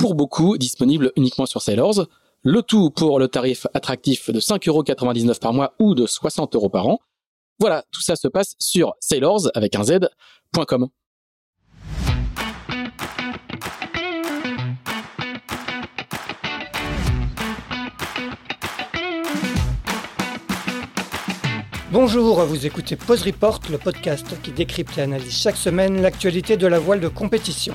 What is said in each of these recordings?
pour beaucoup disponibles uniquement sur Sailors. Le tout pour le tarif attractif de 5,99€ par mois ou de 60 euros par an. Voilà, tout ça se passe sur sailors avec un z.com. Bonjour, vous écoutez Pause Report, le podcast qui décrypte et analyse chaque semaine l'actualité de la voile de compétition.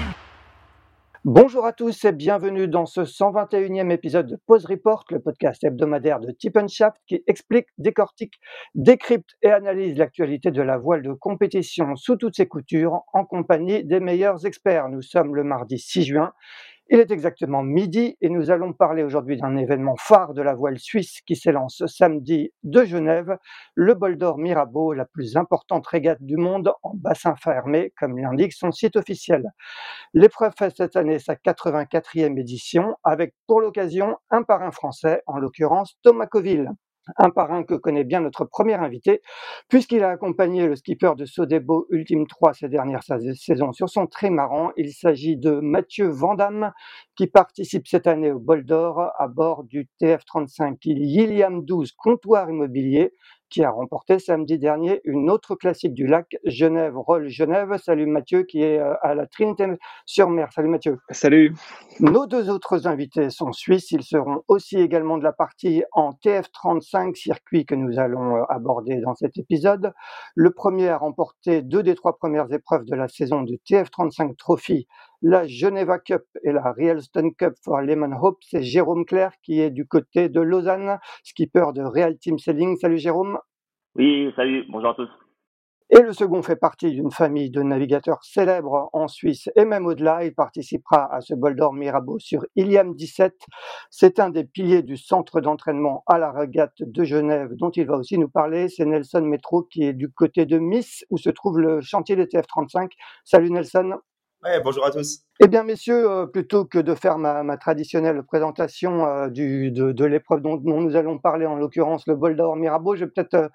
Bonjour à tous et bienvenue dans ce 121e épisode de Pause Report, le podcast hebdomadaire de Tip Shaft qui explique, décortique, décrypte et analyse l'actualité de la voile de compétition sous toutes ses coutures en compagnie des meilleurs experts. Nous sommes le mardi 6 juin il est exactement midi et nous allons parler aujourd'hui d'un événement phare de la voile suisse qui s'élance samedi de Genève, le Bol d'Or Mirabeau, la plus importante régate du monde en bassin fermé, comme l'indique son site officiel. L'épreuve fait cette année sa 84e édition avec pour l'occasion un parrain français, en l'occurrence Thomas Coville un parrain que connaît bien notre premier invité, puisqu'il a accompagné le skipper de Sodebo Ultime 3 ces dernières saisons sur son trimaran. Il s'agit de Mathieu Vandamme, qui participe cette année au Bol d'Or à bord du TF35 Iliam 12 Comptoir Immobilier, qui a remporté samedi dernier une autre classique du lac, Genève Roll Genève. Salut Mathieu qui est euh, à la Trinité-sur-Mer. Salut Mathieu. Salut. Nos deux autres invités sont suisses. Ils seront aussi également de la partie en TF35 circuit que nous allons euh, aborder dans cet épisode. Le premier a remporté deux des trois premières épreuves de la saison du TF35 Trophy la Geneva Cup et la Stone Cup for Lemon Hope, c'est Jérôme Claire qui est du côté de Lausanne, skipper de Real Team Sailing. Salut Jérôme. Oui, salut, bonjour à tous. Et le second fait partie d'une famille de navigateurs célèbres en Suisse et même au-delà. Il participera à ce bol d'or Mirabeau sur Iliam 17. C'est un des piliers du centre d'entraînement à la régate de Genève dont il va aussi nous parler. C'est Nelson Metro qui est du côté de Miss où se trouve le chantier des TF35. Salut Nelson bonjour à tous. Eh bien, messieurs, euh, plutôt que de faire ma, traditionnelle présentation euh, de, l'épreuve dont, nous allons parler, en l'occurrence le bol d'or Mirabeau, je vais peut-être euh,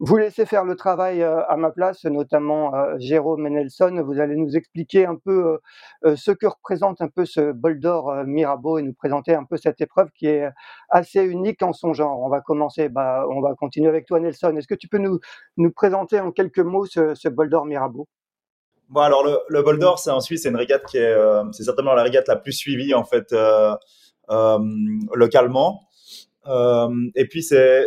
vous laisser faire le travail à ma place, notamment Jérôme et Nelson. Vous allez nous expliquer un peu ce que représente un peu ce bol d'or Mirabeau et nous présenter un peu cette épreuve qui est assez unique en son genre. On va commencer, bah, on va continuer avec toi, Nelson. Est-ce que tu peux nous, nous présenter en quelques mots ce, ce bol d'or Mirabeau? Bon, alors le, le Bol d'Or, c'est en Suisse, c'est une régate qui est, euh, c'est certainement la régate la plus suivie en fait euh, euh, localement. Et puis c'est,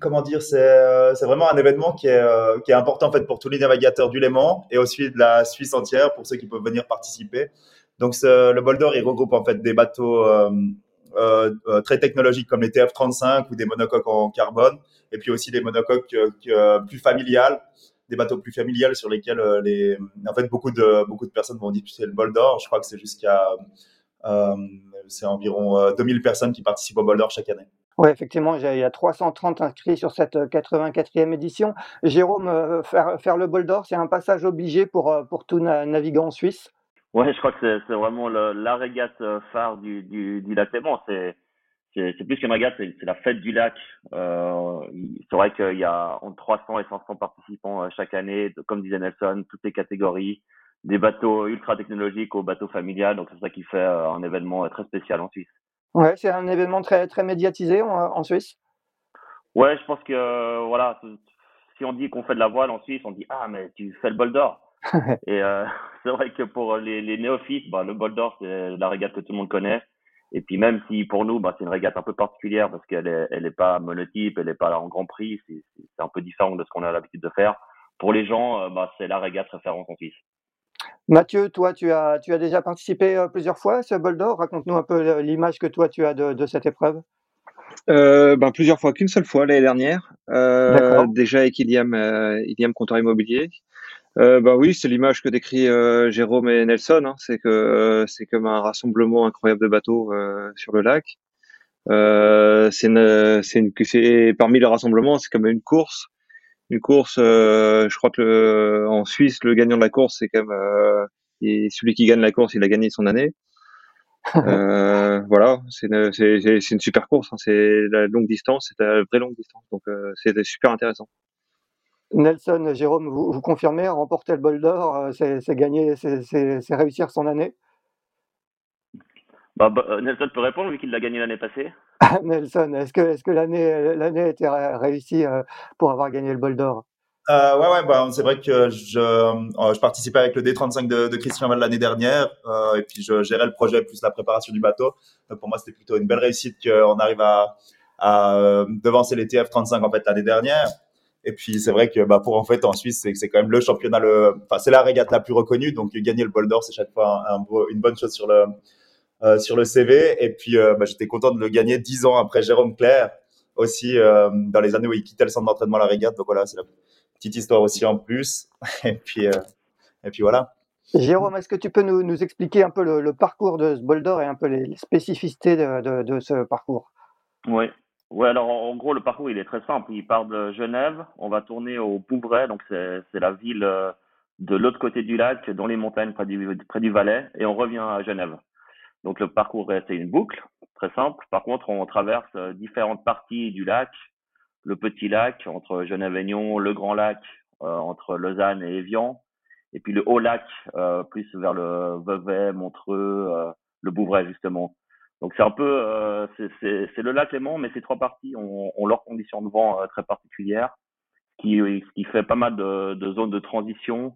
comment dire, c'est, c'est vraiment un événement qui est, qui est important en fait pour tous les navigateurs du Léman et aussi de la Suisse entière pour ceux qui peuvent venir participer. Donc le Bol d'Or, il regroupe en fait des bateaux très technologiques comme les TF35 ou des monocoques en carbone, et puis aussi des monocoques plus familiales des bateaux plus familiales sur lesquels euh, les, en fait, beaucoup de, beaucoup de personnes vont disputer le bol d'or. Je crois que c'est jusqu'à, euh, c'est environ 2000 euh, personnes qui participent au bol d'or chaque année. Oui, effectivement, il y a 330 inscrits sur cette 84e édition. Jérôme, faire, faire le bol d'or, c'est un passage obligé pour, pour tout navigant suisse? Oui, je crois que c'est vraiment la régate phare du, du, du lac Léman. C'est c'est plus qu'une régate, c'est la fête du lac. Euh, c'est vrai qu'il y a entre 300 et 500 participants euh, chaque année, comme disait Nelson, toutes les catégories, des bateaux ultra technologiques aux bateaux familiales. Donc c'est ça qui fait euh, un événement très spécial en Suisse. Ouais, c'est un événement très très médiatisé en, Suisse? Ouais, je pense que voilà, si on dit qu'on fait de la voile en Suisse, on dit ah mais tu fais le bol d'or. et c'est vrai que pour les, les néophytes, bah, le bol d'or c'est la régate que tout le monde connaît. Et puis même si pour nous, bah, c'est une régate un peu particulière parce qu'elle est, elle est pas monotype, elle est pas en Grand Prix, c'est un peu différent de ce qu'on a l'habitude de faire. Pour les gens, euh, bah, c'est la régate référence en Suisse. Mathieu, toi, tu as, tu as déjà participé euh, plusieurs fois à ce bol d'or? Raconte-nous un peu l'image que toi tu as de, de cette épreuve. Euh, ben, plusieurs fois, qu'une seule fois l'année dernière. Euh, déjà avec Iliam, euh, Iliam Compteur Immobilier. Euh, ben oui, c'est l'image que décrit euh, Jérôme et Nelson. Hein. c'est que euh, c'est comme un rassemblement incroyable de bateaux sur le lac. c'est une, c'est une, parmi les rassemblements, c'est comme une course. Une course, je crois que le, en Suisse, le gagnant de la course, c'est même et celui qui gagne la course, il a gagné son année. euh, voilà, c'est une, c'est, c'est une super course. Hein. C'est la longue distance, c'est la vraie longue distance. Donc euh, c'est super intéressant. Nelson, Jérôme, vous, vous confirmez, remporter le bol d'or, euh, c'est, gagner, c'est, réussir son année? Bah, bah, euh, Nelson peut répondre vu qu'il l'a gagné l'année passée. Nelson, est-ce que, l'année, été réussie pour avoir gagné le bol d'or? Euh, ouais, ouais, bah, c'est vrai que je, euh, je participais avec le D35 de, de Christian Val l'année dernière, euh, et puis je gérais le projet plus la préparation du bateau. Donc pour moi, c'était plutôt une belle réussite qu'on arrive à, à euh, devancer les TF35 en fait l'année dernière. Et puis c'est vrai que bah, pour en fait en Suisse, c'est c'est quand même le championnat, le, enfin c'est la régate la plus reconnue, donc gagner le bol d'or, c'est chaque fois un, une bonne chose sur le euh, sur le CV. Et puis euh, bah, j'étais content de le gagner dix ans après Jérôme Claire aussi dans les années où il quittait le centre d'entraînement la régate. Donc voilà, c'est la petite histoire aussi en plus. Et puis, euh, et puis voilà. Jérôme, est-ce que tu peux nous, nous expliquer un peu le, parcours de ce bol d'or et un peu les, spécificités de, de, de, ce parcours? Oui. Ouais, alors en, gros, le parcours il est très simple. Il part de Genève, on va tourner au Bouvray, donc c'est la ville euh, de l'autre côté du lac, dans les montagnes près du, près du Valais, et on revient à Genève. Donc le parcours c'est une boucle, très simple. Par contre, on traverse euh, différentes parties du lac, le petit lac entre Genève-Aignan, le grand lac euh, entre Lausanne et Évian, et puis le haut lac plus vers le Vevey, Montreux, le Bouvray justement. Donc c'est un peu, c'est le lac Léman, mais ces trois parties ont, ont leurs conditions de vent très particulières, qui, qui fait pas mal de, de zones de transition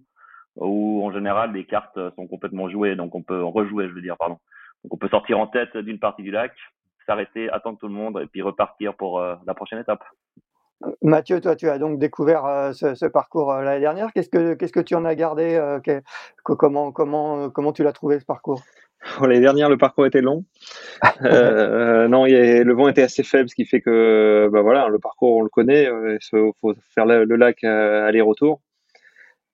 où en général les cartes sont complètement jouées, donc on peut rejouer, je veux dire, pardon. Donc on peut sortir en tête d'une partie du lac, s'arrêter, attendre tout le monde et puis repartir pour la prochaine étape. Mathieu, toi, tu as donc découvert euh, ce, parcours euh, l'année dernière. Qu'est-ce que qu'est-ce que tu en as gardé euh, Comment comment comment tu l'as trouvé ce parcours? L'année dernière, le parcours était long. non, le vent était assez faible, ce qui fait que bah voilà, le parcours on le connaît. Il faut faire le, lac aller-retour.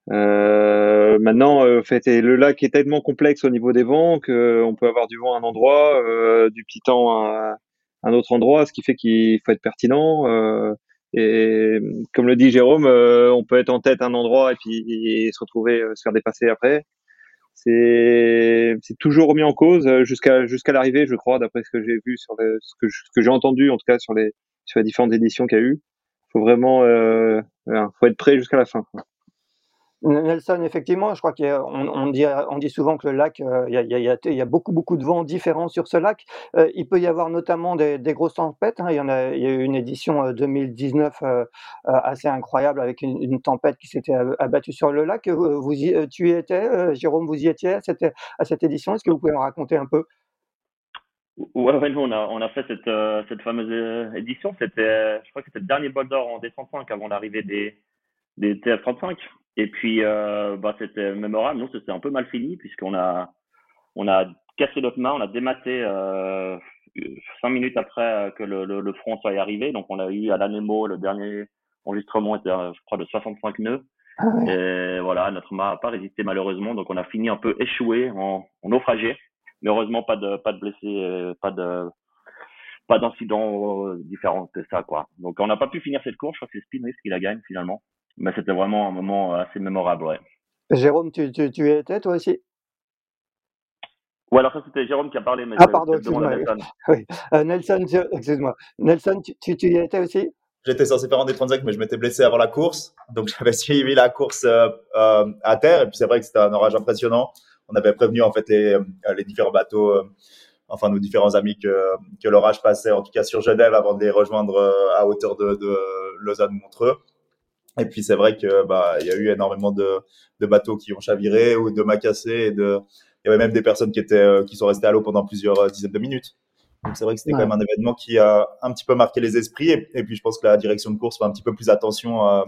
maintenant, fait, le lac est tellement complexe au niveau des vents qu'on peut avoir du vent à un endroit, du petit temps à un autre endroit, ce qui fait qu'il faut être pertinent. Et comme le dit Jérôme, euh, on peut être en tête à un endroit et puis se retrouver euh, se faire dépasser après. C'est toujours remis en cause euh, jusqu'à jusqu'à l'arrivée, je crois, d'après ce que j'ai vu sur ce que ce que j'ai entendu en tout cas sur les sur les différentes éditions qu'il y a eu. Faut vraiment euh, faut être prêt jusqu'à la fin. Quoi. Nelson, effectivement, je crois qu'on on dit, souvent que le lac, euh, il y, a, beaucoup, de vents différents sur ce lac. Euh, il peut y avoir notamment des, grosses tempêtes. Hein. Il, y en a, y a eu une édition 2019 euh, assez incroyable avec une, tempête qui s'était abattue sur le lac. Vous y, tu y étais, Jérôme, vous y étiez à cette, édition? Est-ce que vous pouvez me raconter un peu? Ouais, ouais, nous, on a, fait cette, fameuse édition. C'était, je crois que c'était le dernier bol d'or en décembre avant l'arrivée des, des TF35. Et puis, euh, bah, c'était mémorable. Nous, c'était un peu mal fini puisqu'on a, on a cassé notre main, on a dématé euh, cinq minutes après que le, le, front soit arrivé. Donc, on a eu à l'ANEMO, le dernier enregistrement était, je crois, de 65 nœuds. Ah Et voilà, notre main n'a pas résisté malheureusement. Donc, on a fini un peu échoué en, en naufragé. Mais heureusement, pas de, pas de blessés, pas de, pas d'incidents euh, différents que ça, quoi. Donc, on n'a pas pu finir cette course. Je crois que c'est Spinris qui la gagne finalement. Mais c'était vraiment un moment assez mémorable, ouais. Jérôme, tu, tu, étais toi aussi? Ou alors ça c'était Jérôme qui a parlé, mais ah pardon, excuse-moi. Nelson. Oui. Euh, Nelson, excuse-moi. Nelson, tu, tu, tu, y étais aussi? J'étais censé faire un des 35, mais je m'étais blessé avant la course, donc j'avais suivi la course euh, euh, à terre. Et puis c'est vrai que c'était un orage impressionnant. On avait prévenu en fait les, euh, les différents bateaux, euh, enfin nos différents amis que, que l'orage passait, en tout cas sur Genève, avant de les rejoindre à hauteur de, de Lausanne-Montreux. Et puis c'est vrai que bah il y a eu énormément de, de bateaux qui ont chaviré ou de mâts cassés et de il y avait même des personnes qui étaient euh, qui sont restées à l'eau pendant plusieurs euh, dizaines de minutes. Donc c'est vrai que c'était quand même un événement qui a un petit peu marqué les esprits. Et, puis je pense que la direction de course fait un petit peu plus attention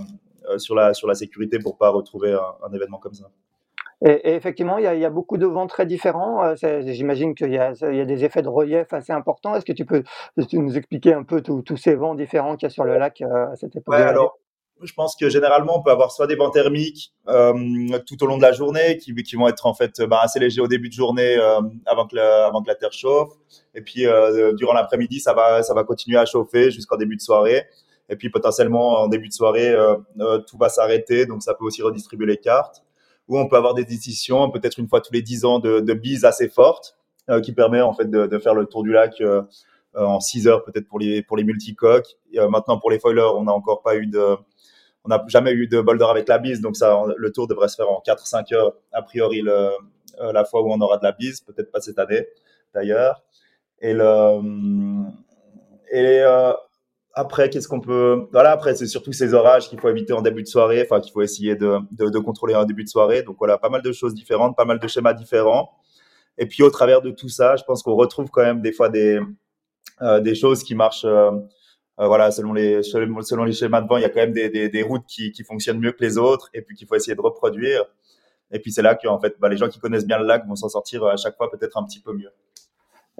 sur, la, sur la sécurité pour pas retrouver un, événement comme ça. Et, effectivement, il y, a, beaucoup de vents très différents. J'imagine qu'il y, a des effets de relief assez importants. Est-ce que tu peux nous expliquer un peu tous ces vents différents qu'il y a sur le lac à cette époque alors, je pense que généralement, on peut avoir soit des vents thermiques euh, tout au long de la journée, qui, qui vont être en fait bah, assez légers au début de journée euh, avant, que la, avant que la terre chauffe. Et puis euh, durant l'après-midi, ça va, ça va continuer à chauffer jusqu'en début de soirée. Et puis potentiellement en début de soirée, euh, euh, tout va s'arrêter, donc ça peut aussi redistribuer les cartes. Ou on peut avoir des décisions, peut-être une fois tous les 10 ans, de, de bises assez fortes, qui permet en fait de, de, faire le tour du lac en 6 heures peut-être pour les pour les multicoques. maintenant pour les foilers, on n'a encore pas eu de on n'a jamais eu de boulder avec la bise, donc ça, le tour devrait se faire en 4-5 heures, a priori, euh, la fois où on aura de la bise, peut-être pas cette année d'ailleurs. Et, et euh, après, qu'est-ce qu'on peut. Voilà, après, c'est surtout ces orages qu'il faut éviter en début de soirée, enfin, qu'il faut essayer de, contrôler en début de soirée. Donc voilà, pas mal de choses différentes, pas mal de schémas différents. Et puis, au travers de tout ça, je pense qu'on retrouve quand même des fois des, euh, choses qui marchent euh, voilà, selon les, selon les schémas de vent, il y a quand même des, des, routes qui, qui, fonctionnent mieux que les autres et puis qu'il faut essayer de reproduire. Et puis c'est là que en fait, bah, les gens qui connaissent bien le lac vont s'en sortir à chaque fois peut-être un petit peu mieux.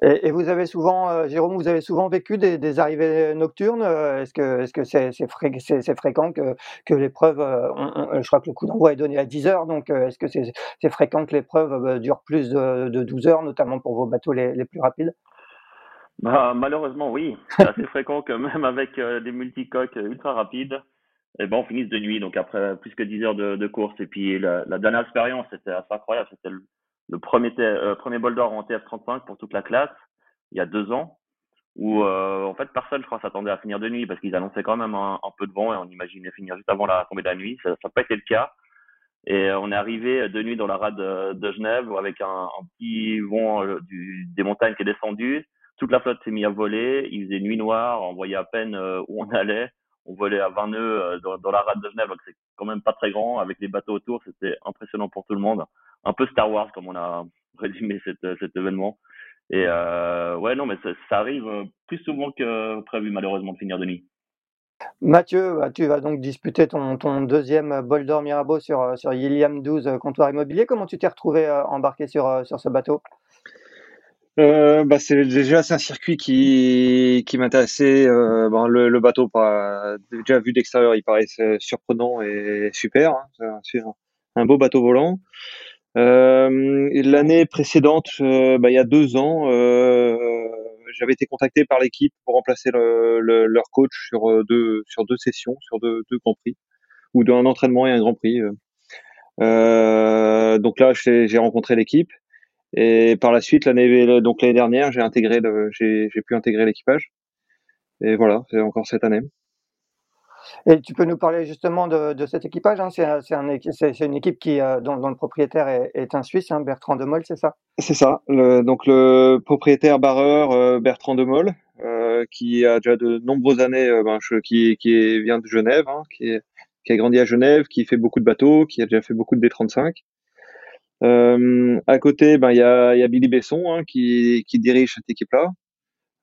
Et, vous avez souvent, euh, Jérôme, vous avez souvent vécu des, arrivées nocturnes. Euh, est-ce que est-ce c'est c'est fré fréquent que, que l'épreuve, je crois que le coup d'envoi est donné à 10 heures, donc est-ce que c'est fréquent que l'épreuve dure plus de, de 12 heures, notamment pour vos bateaux les, les plus rapides? Bah, malheureusement, oui. C'est assez fréquent que même avec euh, des multicoques ultra rapides, eh ben, on finisse de nuit, donc après plus que 10 heures de, de course. Et puis la, la dernière expérience, c'était assez incroyable. C'était le, premier, euh, premier bol d'or en TF35 pour toute la classe, il y a deux ans, où euh, en fait personne, je crois, s'attendait à finir de nuit parce qu'ils annonçaient quand même un, un, peu de vent et on imaginait finir juste avant la tombée de la nuit. Ça n'a pas été le cas. Et on est arrivé de nuit dans la rade de, de Genève avec un, un petit vent euh, du, des montagnes qui est descendu toute la flotte s'est mise à voler. Il faisait nuit noire. On voyait à peine euh, où on allait. On volait à 20 nœuds euh, dans, la rade de Genève, donc c'est quand même pas très grand. Avec les bateaux autour, c'était impressionnant pour tout le monde. Un peu Star Wars, comme on a résumé cet, euh, cet événement. Et ouais, non, mais ça, arrive plus souvent que prévu, malheureusement, de finir de nuit. Mathieu, bah, tu vas donc disputer ton, deuxième bol d'or Mirabeau sur, sur Yilliam 12 comptoir immobilier. Comment tu t'es retrouvé embarqué sur ce bateau? Euh, bah c'est déjà c'est un circuit qui qui m'intéressait. Euh, bon, le, le, bateau, pas déjà vu d'extérieur, il paraissait surprenant et super. Hein, c'est un, beau bateau volant. Euh, L'année précédente, euh, bah, il y a deux ans, euh, j'avais été contacté par l'équipe pour remplacer le, le, leur coach sur euh, deux sur deux sessions, sur deux, deux grands prix, ou d'un entraînement et un grand prix. donc là, j'ai rencontré l'équipe. Et par la suite, l'année donc l'année dernière, j'ai intégré j'ai pu intégrer l'équipage. Et voilà, c'est encore cette année. Et tu peux nous parler justement de, de cet équipage hein c'est, c'est, une équipe qui, euh, dont, dont, le propriétaire est, est un Suisse, hein, Bertrand Demol, c'est ça? C'est ça. Le, donc le propriétaire barreur euh, Bertrand Demol, euh, qui a déjà de nombreuses années, euh, ben, qui, qui vient de Genève, hein, qui, est, qui a grandi à Genève, qui fait beaucoup de bateaux, qui a déjà fait beaucoup de B35. Euh, à côté, ben il y a, y a Billy Besson hein, qui, qui dirige cette équipe-là.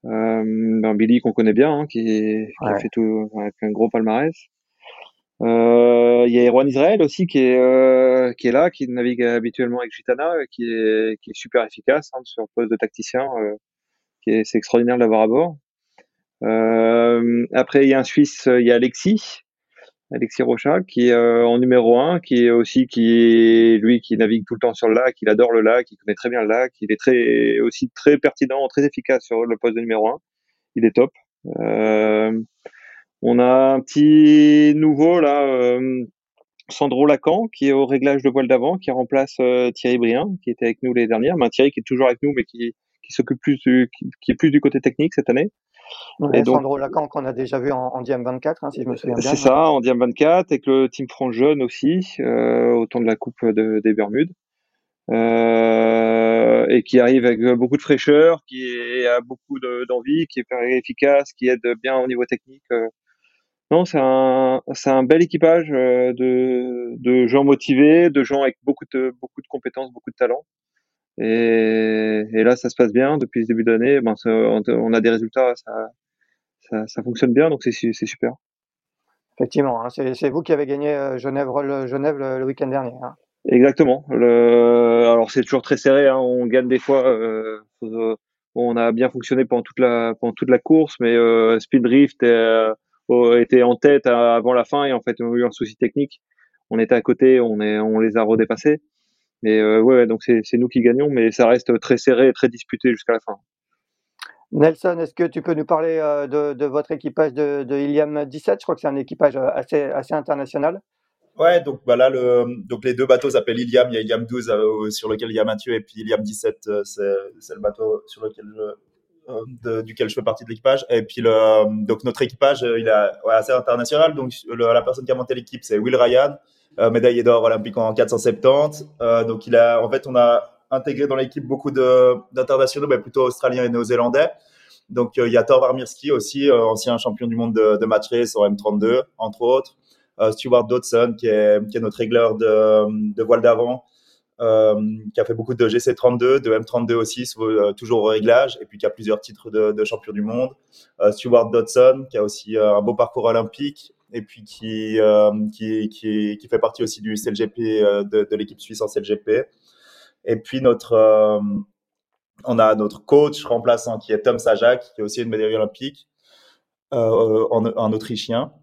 Euh, ben Billy qu'on connaît bien, hein, qui, qui a fait tout avec un gros palmarès. Euh, il y a Erwan Israël aussi qui est euh, qui est là, qui navigue habituellement avec Gitana, qui est qui est super efficace hein, sur le poste de tacticien. Euh, qui est c'est extraordinaire de l'avoir à bord. Euh, après il y a un Suisse, il y a Alexis Alexis Rochat, qui est euh, en numéro un, qui est aussi qui est lui qui navigue tout le temps sur le lac, il adore le lac, il connaît très bien le lac, il est très aussi très pertinent, très efficace sur le poste de numéro un. Il est top. Euh, on a un petit nouveau là, euh, Sandro Lacan, qui est au réglage de voile d'avant, qui remplace Thierry Brien, qui était avec nous les dernières. Mais Thierry qui est toujours avec nous, mais qui, qui s'occupe plus qui est plus du côté technique cette année. Et Sandro Lacan qu'on a déjà vu en, en Diam 24, hein, si je me souviens bien. C'est ça, en Diam 24, avec le Team France Jeune aussi, euh, au temps de la Coupe de, des Bermudes. Euh, et qui arrive avec beaucoup de fraîcheur, qui a beaucoup d'envie, qui est efficace, qui aide bien au niveau technique. Euh. Non, c'est un, un bel équipage euh, de, de gens motivés, de gens avec beaucoup de, beaucoup de compétences, beaucoup de talent. Et, et là, ça se passe bien depuis le début d'année. Ben, on a des résultats, ça, ça, ça fonctionne bien, donc c'est super. Effectivement, hein, c'est vous qui avez gagné euh, Genève, Genève le, week-end dernier. Hein. Exactement. Le... Alors c'est toujours très serré. Hein. On gagne des fois. Euh, on a bien fonctionné pendant toute la pendant toute la course, mais euh, Speed Drift euh, était en tête avant la fin et en fait on a eu un souci technique. On était à côté, on est on les a redépassés. Mais euh, ouais, donc c'est nous qui gagnons, mais ça reste très serré et très disputé jusqu'à la fin. Nelson, est-ce que tu peux nous parler euh, de, votre équipage de, de, Iliam 17 Je crois que c'est un équipage euh, assez, assez international. Ouais, donc bah là, le, donc les deux bateaux s'appellent Iliam. Il y a Iliam 12 euh, sur lequel il y a Mathieu, et puis Iliam 17, c'est le bateau sur lequel je, duquel je fais partie de l'équipage. Et puis le, donc notre équipage, il est assez international. Donc la personne qui a monté l'équipe, c'est Will Ryan, médaillé d'or olympique en 470. donc il a, en fait, on a intégré dans l'équipe beaucoup d'internationaux, mais plutôt australiens et néo-zélandais. Donc, euh, il y a Thor Varmirski aussi, euh, ancien champion du monde de, de match race en M32, entre autres. Euh, Stuart Dodson, qui est, qui est notre régleur de, de voile d'avant, qui a fait beaucoup de GC32, de M32 aussi, toujours au réglage, et puis qui a plusieurs titres de, de champion du monde. Stuart Dodson, qui a aussi un beau parcours olympique, et puis qui, qui, qui, qui, fait partie aussi du CLGP, de, de l'équipe suisse en CLGP. Et puis notre, euh, on a notre coach remplaçant qui est Tom Sajak, qui est aussi une médaille olympique, euh, un Autrichien.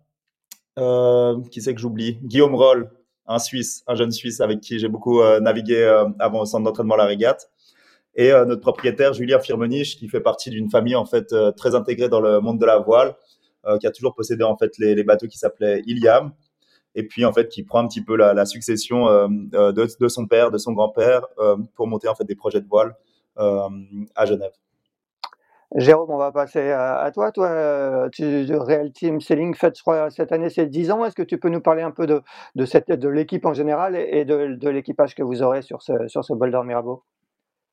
Euh, qui c'est que j'oublie? Guillaume Roll, un Suisse, un jeune Suisse avec qui j'ai beaucoup euh, navigué euh, avant au centre d'entraînement La Régate. Et notre propriétaire Julien Firmenich, qui fait partie d'une famille en fait très intégrée dans le monde de la voile, qui a toujours possédé en fait les, les bateaux qui s'appelaient Iliam, et puis en fait qui prend un petit peu la, la succession euh, euh, de, de, son père, de son grand-père euh, pour monter en fait des projets de voile à Genève. Jérôme, on va passer à, toi. Toi, tu, Real Team Sailing Fête, je crois, cette année, c'est 10 ans. Est-ce que tu peux nous parler un peu de, de, cette, de l'équipe en général et de, de l'équipage que vous aurez sur ce, sur ce Boulder Mirabeau?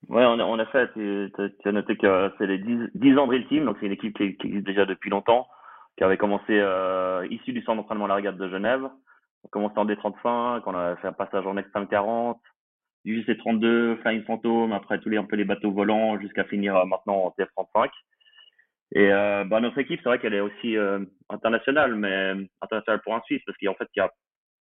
Oui, on a, on a fait, tu, tu, as noté que c'est les 10, 10 ans de Real Team, donc c'est une équipe qui, qui, existe déjà depuis longtemps, qui avait commencé euh, issue du centre d'entraînement La Régate de Genève, on commençait en D35, on a fait un passage en Extreme 40, du JC32, Flying Phantom, après tous les un peu les bateaux volants jusqu'à finir euh, maintenant en TF35. Et euh, bah, notre équipe, c'est vrai qu'elle est aussi euh, internationale, mais internationale pour un Suisse, parce qu'en fait, il y a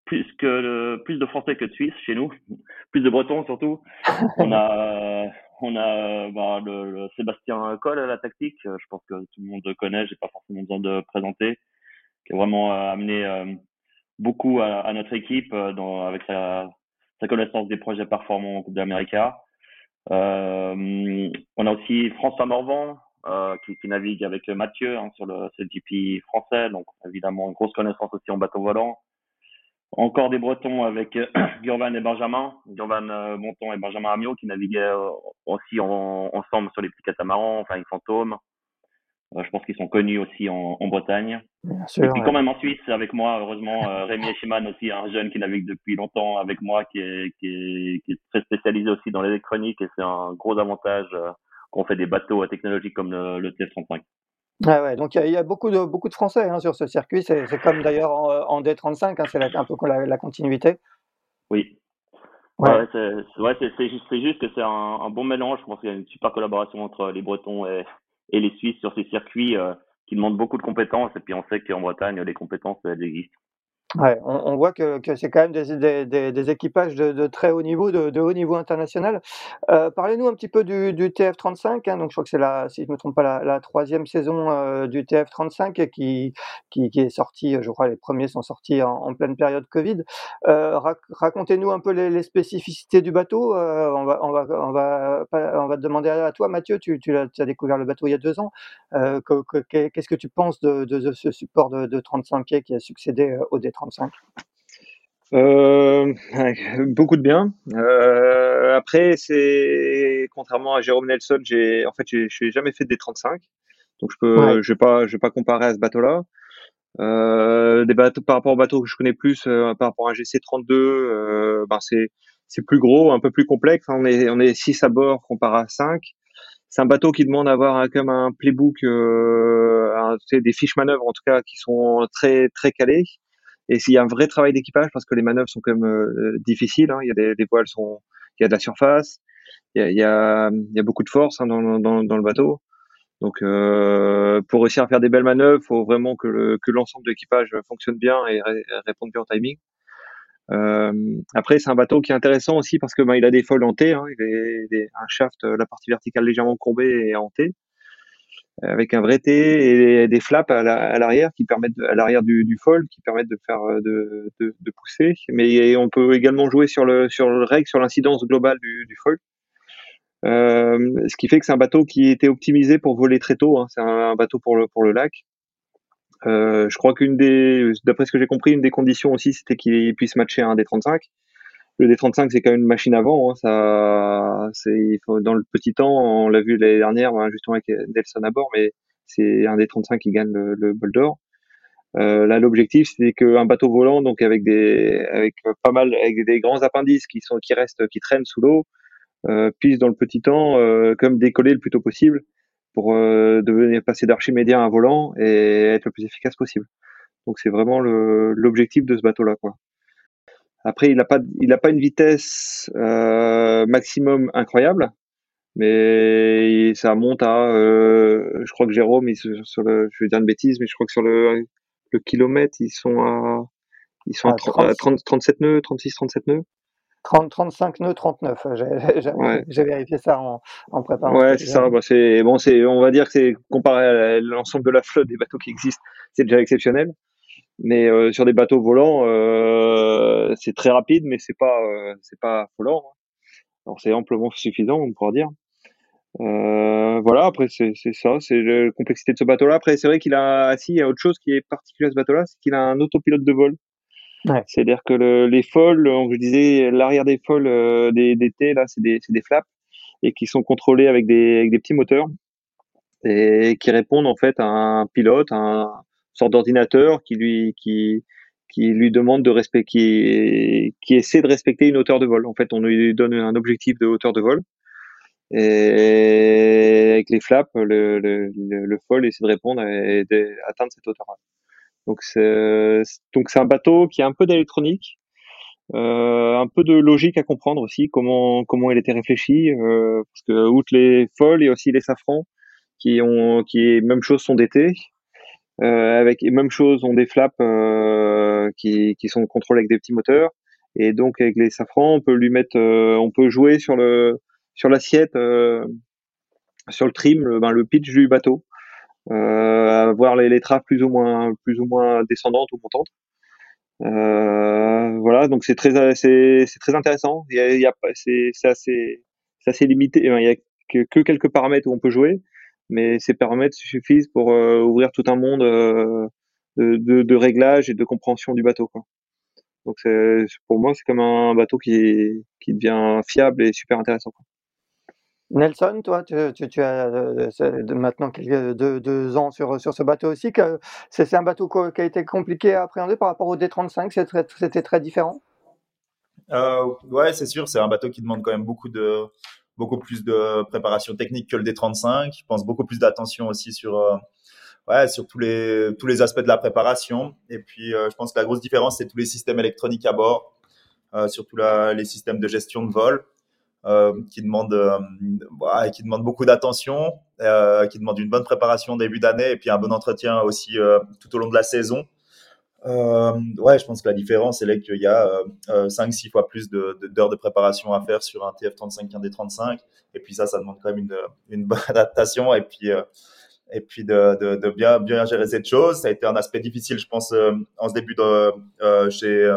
plus que plus de Français que de Suisses chez nous, plus de Bretons surtout. On a on a bah, le, Sébastien Coll à la tactique, je pense que tout le monde le connaît, j'ai pas forcément besoin de présenter, qui a vraiment amené beaucoup à, à notre équipe euh, dans, avec sa, sa, connaissance des projets performants Coupe d'Amérique. Euh, on a aussi François Morvan euh, qui, qui, navigue avec Mathieu hein, sur le CGP français, donc évidemment une grosse connaissance aussi en bateau volant. Encore des Bretons avec Gurvan et Benjamin, Gurvan euh, Monton et Benjamin Amiot qui naviguaient aussi en, ensemble sur les petits catamarans, enfin les fantômes. Euh, je pense qu'ils sont connus aussi en, en Bretagne. et puis quand même en Suisse, avec moi, heureusement, euh, Rémi Echiman aussi, un jeune qui navigue depuis longtemps avec moi, qui est, qui est, qui est très spécialisé aussi dans l'électronique, et c'est un gros avantage euh, qu'on fait des bateaux technologiques comme le, le TF35. Ah ouais, donc il y, y, a beaucoup de, beaucoup de Français hein, sur ce circuit, c'est comme d'ailleurs en, en, D35, hein, c'est un peu la, la continuité. Oui, Ouais, ouais c'est ouais, juste, juste, que c'est un, un, bon mélange. Je pense qu'il y a une super collaboration entre les Bretons et, et les Suisses sur ces circuits euh, qui demandent beaucoup de compétences. Et puis on sait qu'en Bretagne, les compétences, elles existent. Ouais, on, voit que, c'est quand même des, équipages de, très haut niveau, de, haut niveau international. Euh, Parlez-nous un petit peu du, du TF35. Hein, donc, je crois que c'est la, si je me trompe pas, la, troisième saison euh, du TF35 qui, qui, est sortie. Je crois les premiers sont sortis en, pleine période Covid. Euh, Racontez-nous un peu les, spécificités du bateau. On va, on va, on va, on va te demander à toi, Mathieu. Tu, as, découvert le bateau il y a deux ans. Qu'est-ce que tu penses de, ce support de, de 35 pieds qui a succédé au D35 euh, beaucoup de bien. Euh, après, c'est contrairement à Jérôme Nelson, j'ai en fait, je n'ai jamais fait des 35, donc je peux, je vais pas, je vais pas comparer à ce bateau-là. Euh, des bateaux par rapport au bateau que je connais plus, par rapport à un GC32, euh, ben c'est c'est plus gros, un peu plus complexe. On est on est 6 à bord comparé à 5 c'est un bateau qui demande d'avoir comme un playbook, un, des fiches manœuvres en tout cas qui sont très très calées. Et s'il y a un vrai travail d'équipage, parce que les manœuvres sont quand même euh, difficiles, hein. il y a des, voiles il y a de la surface, il y a, beaucoup de force hein, dans, le bateau. Donc, euh, pour réussir à faire des belles manœuvres, faut vraiment que, le, que l'ensemble de l'équipage fonctionne bien et réponde bien au timing. Euh, après, c'est un bateau qui est intéressant aussi parce que ben, il a des foils en T, hein, il est, un shaft, la partie verticale légèrement courbée et en T, avec un vrai T et des flaps à, l'arrière qui permettent, à l'arrière du, du foil, qui permettent de faire de, de, de, pousser. Mais on peut également jouer sur le sur le reg, sur l'incidence globale du, du foil. Euh, ce qui fait que c'est un bateau qui était optimisé pour voler très tôt. Hein. C'est un, bateau pour le pour le lac. Euh, je crois qu'une des, d'après ce que j'ai compris, une des conditions aussi, c'était qu'il puisse matcher un D35. Le D35, c'est quand même une machine avant. Hein. Ça, c'est dans le petit temps, on l'a vu l'année dernière, ben, justement avec Nelson à bord, mais c'est un D35 qui gagne le, le bol d'or. Euh, là, l'objectif, c'est qu'un bateau volant, donc avec des, avec pas mal, avec des grands appendices qui sont, qui restent, qui traînent sous l'eau, euh, puisse dans le petit temps, euh, comme décoller le plus tôt possible pour euh, devenir passer d'archimédien à volant et être le plus efficace possible. Donc c'est vraiment l'objectif de ce bateau-là, quoi. Après, il n'a pas, il a pas une vitesse euh, maximum incroyable, mais ça monte à, euh, je crois que Jérôme, il, sur le, je vais dire une bêtise, mais je crois que sur le, le kilomètre, ils sont à, ils sont à, 30, 37 nœuds, 36, 37 nœuds. 30, 35 nœuds, 39. J'ai vérifié ça en, en préparant. Ouais, c'est ça. Bah, c'est bon, c'est on va dire que c'est comparé à l'ensemble de la flotte des bateaux qui existent, c'est déjà exceptionnel. Mais euh, sur des bateaux volants, euh, c'est très rapide, mais c'est pas euh, c'est pas affolant. Hein. Alors c'est amplement suffisant, on pourra dire. Euh, voilà, après c'est ça, c'est la complexité de ce bateau-là. Après c'est vrai qu'il a, assis il y a autre chose qui est particulier à ce bateau-là, c'est qu'il a un autopilote de vol. C'est-à-dire que le, les folles, je disais, l'arrière des folles euh, des, des T, là, c'est des, des flaps et qui sont contrôlés avec des, avec des petits moteurs et qui répondent en fait à un pilote, à un sorte d'ordinateur qui lui, qui, qui lui demande de respecter, qui, qui essaie de respecter une hauteur de vol. En fait, on lui donne un objectif de hauteur de vol. Et avec les flaps, le, le, foil essaie de répondre et d'atteindre cette hauteur-là. Donc c'est donc c'est un bateau qui a un peu d'électronique, euh, un peu de logique à comprendre aussi comment comment il était réfléchi euh, parce que outre les folles il y a aussi les safrans qui ont qui même chose sont d'été euh, avec même chose ont des flaps euh, qui qui sont contrôlés avec des petits moteurs et donc avec les safrans on peut lui mettre euh, on peut jouer sur le sur l'assiette sur le trim le, ben, le pitch du bateau avoir les, les traves plus ou moins plus ou moins descendantes ou montantes. Euh, voilà, donc c'est très c'est très intéressant. Il y a, a c'est assez c'est assez limité. Il y a que, quelques paramètres où on peut jouer, mais ces paramètres suffisent pour euh, ouvrir tout un monde euh, de, de, de, réglage et de compréhension du bateau. Quoi. Donc pour moi, c'est comme un bateau qui, qui devient fiable et super intéressant. Quoi. Nelson, toi, tu, tu, as euh, maintenant quelques, deux, deux, ans sur, sur ce bateau aussi. Que, c'est, un bateau qui a été compliqué à appréhender par rapport au D35, c'était très, c'était très différent? Euh, Ouais, c'est sûr, c'est un bateau qui demande quand même beaucoup, de, beaucoup plus de préparation technique que le D35. Je pense beaucoup plus d'attention aussi sur, euh, ouais, sur tous, les, tous les aspects de la préparation. Et puis, euh, je pense que la grosse différence, c'est tous les systèmes électroniques à bord, surtout la, les systèmes de gestion de vol. Euh, qui demande euh, qui demande beaucoup d'attention, euh, qui demande une bonne préparation début d'année et puis un bon entretien aussi tout au long de la saison. Ouais, je pense que la différence, c'est qu'il y a 5-6 fois plus d'heures de, de, de, préparation à faire sur un TF35 qu'un D35. Et puis ça, ça demande quand même une, une bonne adaptation et puis, et puis de, de, bien, bien gérer cette chose. Ça a été un aspect difficile, je pense, en ce début de, chez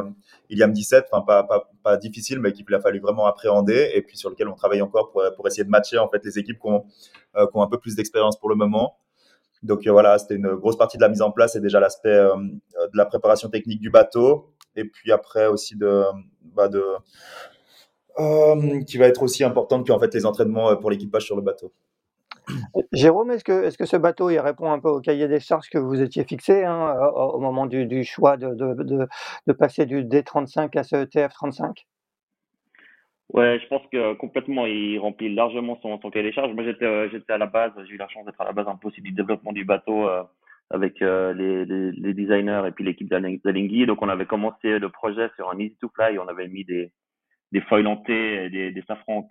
Iliam 17, enfin pas, pas, pas difficile, mais qu'il a fallu vraiment appréhender et puis sur lequel on travaille encore pour, pour essayer de matcher en fait les équipes qui ont, euh, qui ont un peu plus d'expérience pour le moment. Donc euh, voilà, c'était une grosse partie de la mise en place et déjà l'aspect euh, de la préparation technique du bateau et puis après aussi de, bah de qui va être aussi importante que en fait les entraînements pour l'équipage sur le bateau. Jérôme, est-ce que, est que ce bateau il répond un peu au cahier des charges que vous étiez fixé hein, au moment du, choix de, de, de, passer du D35 à ce TF35 Ouais, je pense que complètement, il remplit largement son, son cahier des. Moi, j'étais, euh, j'étais à la base, j'ai eu la chance d'être à la base un peu aussi du développement du bateau euh, avec euh, les, les, les, designers et puis l'équipe d'Alingui. Donc, on avait commencé le projet sur un Easy to Fly. On avait mis des, des feuilles lentées, des, des safrans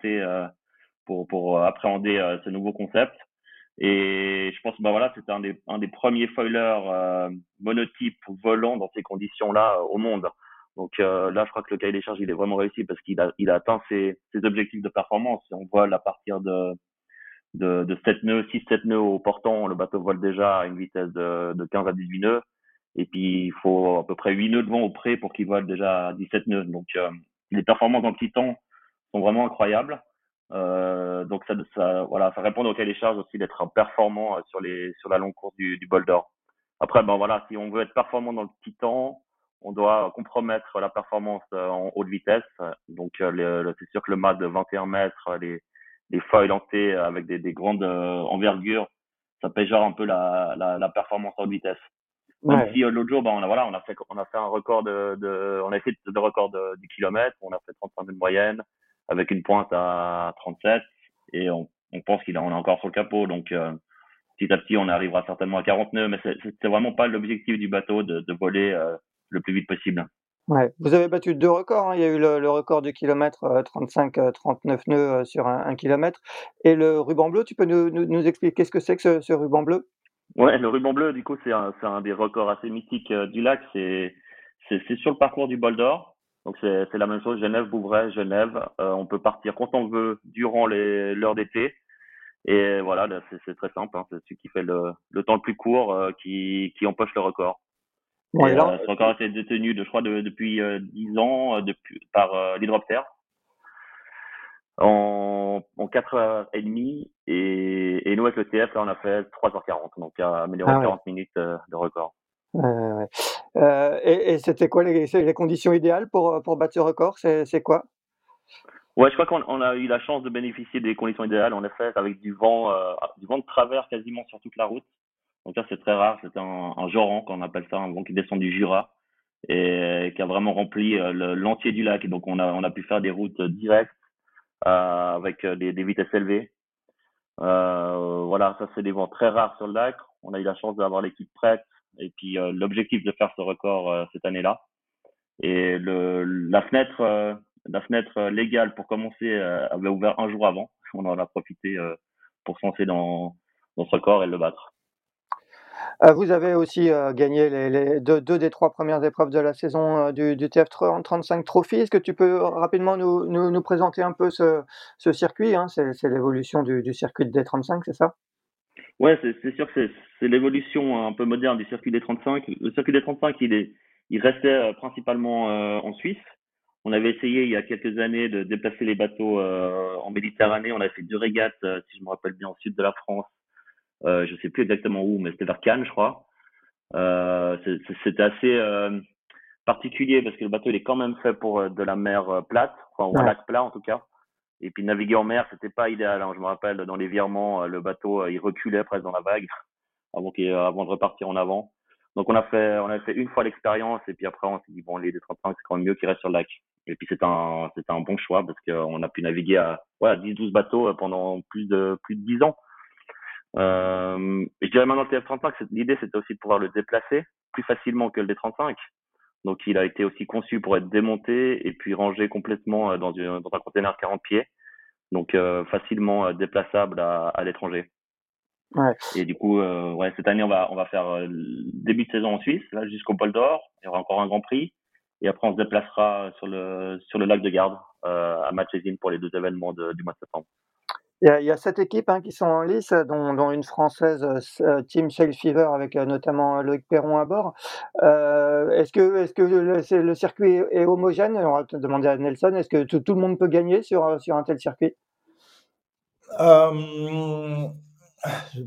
pour, pour appréhender ce nouveau concept. Et je pense bah voilà, c'était un des, un des premiers foilers euh, monotypes volants dans ces conditions-là au monde. Donc là, je crois que le cahier des charges, il est vraiment réussi parce qu'il a, il a atteint ses, objectifs de performance. Si on voit à partir de, de, de 7 nœuds, 6-7 nœuds au portant, le bateau vole déjà à une vitesse de, de 15 à 18 nœuds. Et puis, il faut à peu près 8 nœuds de vent au près pour qu'il vole déjà à 17 nœuds. Donc, euh, les performances dans le Titan sont vraiment incroyables. Euh, donc, ça, ça, voilà, ça répond au cahier des charges aussi d'être performant euh, sur, les, sur la longue course du, du bol d'or. Après, ben voilà, si on veut être performant dans le Titan, on doit compromettre la performance en haute vitesse. Donc, c'est sûr que le mât de 21 mètres, les, les foils lancés avec des, des grandes envergures, ça péjore un peu la, la, la performance en haute vitesse. Même si euh, l'autre jour, bah, on a voilà, on a fait on a fait un record de, de on a fait de record de, du kilomètre, on a fait 35 de moyenne avec une pointe à 37 et on, on pense qu'il on est encore sur le capot donc euh, petit à petit on arrivera certainement à 49 mais c'est vraiment pas l'objectif du bateau de, de voler euh, le plus vite possible. Ouais. Vous avez battu deux records. Hein. Il y a eu le, le record du kilomètre, 35-39 nœuds sur un, un, kilomètre. Et le ruban bleu, tu peux nous, nous, nous expliquer ce que c'est que ce, ce ruban bleu? Ouais, le ruban bleu, du coup, c'est un, un, des records assez mythiques euh, du lac. C'est sur le parcours du bol d'or. Donc, c'est la même chose, Genève, Bouvray, Genève. Euh, on peut partir quand on veut durant l'heure d'été. Et voilà, c'est très simple. Hein. C'est celui qui fait le, le, temps le plus court euh, qui, qui empoche le record. Ouais, et, euh, a été détenu, de, je crois, de, depuis 10 ans depuis, par l'hydroptère. En, en 4h30 et, et nous avec le TF là on a fait 3h40 donc à amélioré ah 40 minutes euh, de record. Euh, euh, et, et c'était quoi les, les, conditions idéales pour, pour battre ce record? C'est quoi? Ouais, je crois qu'on on a eu la chance de bénéficier des conditions idéales en effet avec du vent euh, du vent de travers quasiment sur toute la route. Donc ça c'est très rare, c'était un, un joran qu'on appelle ça, un vent qui descend du Jura et qui a vraiment rempli l'entier du lac. Donc on a on a pu faire des routes directes euh, avec euh, des, vitesses élevées. Euh, voilà, ça c'est des vents très rares sur le lac. On a eu la chance d'avoir l'équipe prête et puis l'objectif de faire ce record cette année-là. Et la fenêtre, la fenêtre légale pour commencer avait ouvert un jour avant. On en a profité pour se lancer dans, dans ce record et le battre. Euh, vous avez aussi euh, gagné les, deux, des trois premières épreuves de la saison euh, du, du TF35 Trophy. Est-ce que tu peux rapidement nous, présenter un peu ce, circuit hein? C'est l'évolution du, circuit de D35, c'est ça? Ouais, c'est sûr que c'est l'évolution un peu moderne du circuit D35. Le circuit D35, il, est, il restait principalement en Suisse. On avait essayé il y a quelques années de déplacer les bateaux en Méditerranée. On a fait deux régates, si je me rappelle bien, au sud de la France euh, je sais plus exactement où, mais c'était vers Cannes, je crois. Euh, c'était assez euh, particulier parce que le bateau il est quand même fait pour euh, de la mer euh, plate, enfin ouais. un lac plat en tout cas. Et puis naviguer en mer, c'était pas idéal. Hein. Je me rappelle dans les virements, le bateau il reculait presque dans la vague avant, avant de repartir en avant. Donc on a fait, on a fait une fois l'expérience et puis après on s'est dit bon les 235 c'est quand même mieux qu'ils restent sur le lac. Et puis c'est un, c'est un bon choix parce qu'on a pu naviguer à, ouais, 10-12 bateaux pendant plus de plus de 10 ans. Euh, je dirais maintenant le TF35, l'idée c'était aussi de pouvoir le déplacer plus facilement que le D35. Donc il a été aussi conçu pour être démonté et puis rangé complètement euh, dans, une, dans un container 40 pieds, donc euh, facilement euh, déplaçable à, à l'étranger. Ouais. Et du coup, euh, ouais, cette année on va on va faire euh, début de saison en Suisse, là jusqu'au Pôle d'Or. Il y aura encore un Grand Prix et après on se déplacera sur le sur le lac de Garde à Matchesine pour les deux événements de, du mois de septembre. Il y, a, sept équipes hein, qui sont en lice, dont, une française, euh, Team Sail Fever, avec euh, notamment Loïc Perron à bord. Euh, est-ce que, le, circuit est homogène? On va te demander à Nelson, est-ce que tout, le monde peut gagner sur, un tel circuit? Euh,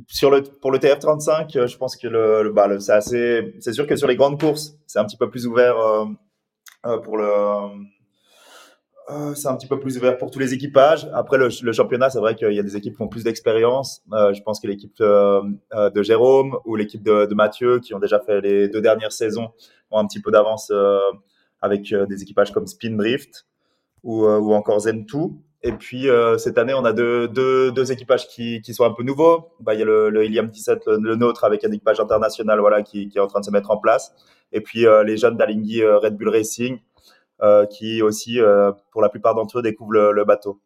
sur le, pour le TF35, je pense que bah, c'est assez, c'est sûr que sur les grandes courses, c'est un petit peu plus ouvert euh, pour le euh, c'est un petit peu plus ouvert pour tous les équipages. Après le, championnat, c'est vrai qu'il y a des équipes qui ont plus d'expérience. Euh, je pense que l'équipe de, euh, Jérôme ou l'équipe de, Mathieu, qui ont déjà fait les deux dernières saisons, ont un petit peu d'avance avec des équipages comme Spin Drift ou, encore Zen2. Et puis cette année, on a deux, équipages qui, sont un peu nouveaux. Bah, il y a le, le Ilium 17, le, nôtre, avec un équipage international voilà, qui, qui, est en train de se mettre en place. Et puis les jeunes d'Alinghi Red Bull Racing, qui aussi, euh, pour la plupart d'entre eux, découvrent le, bateau.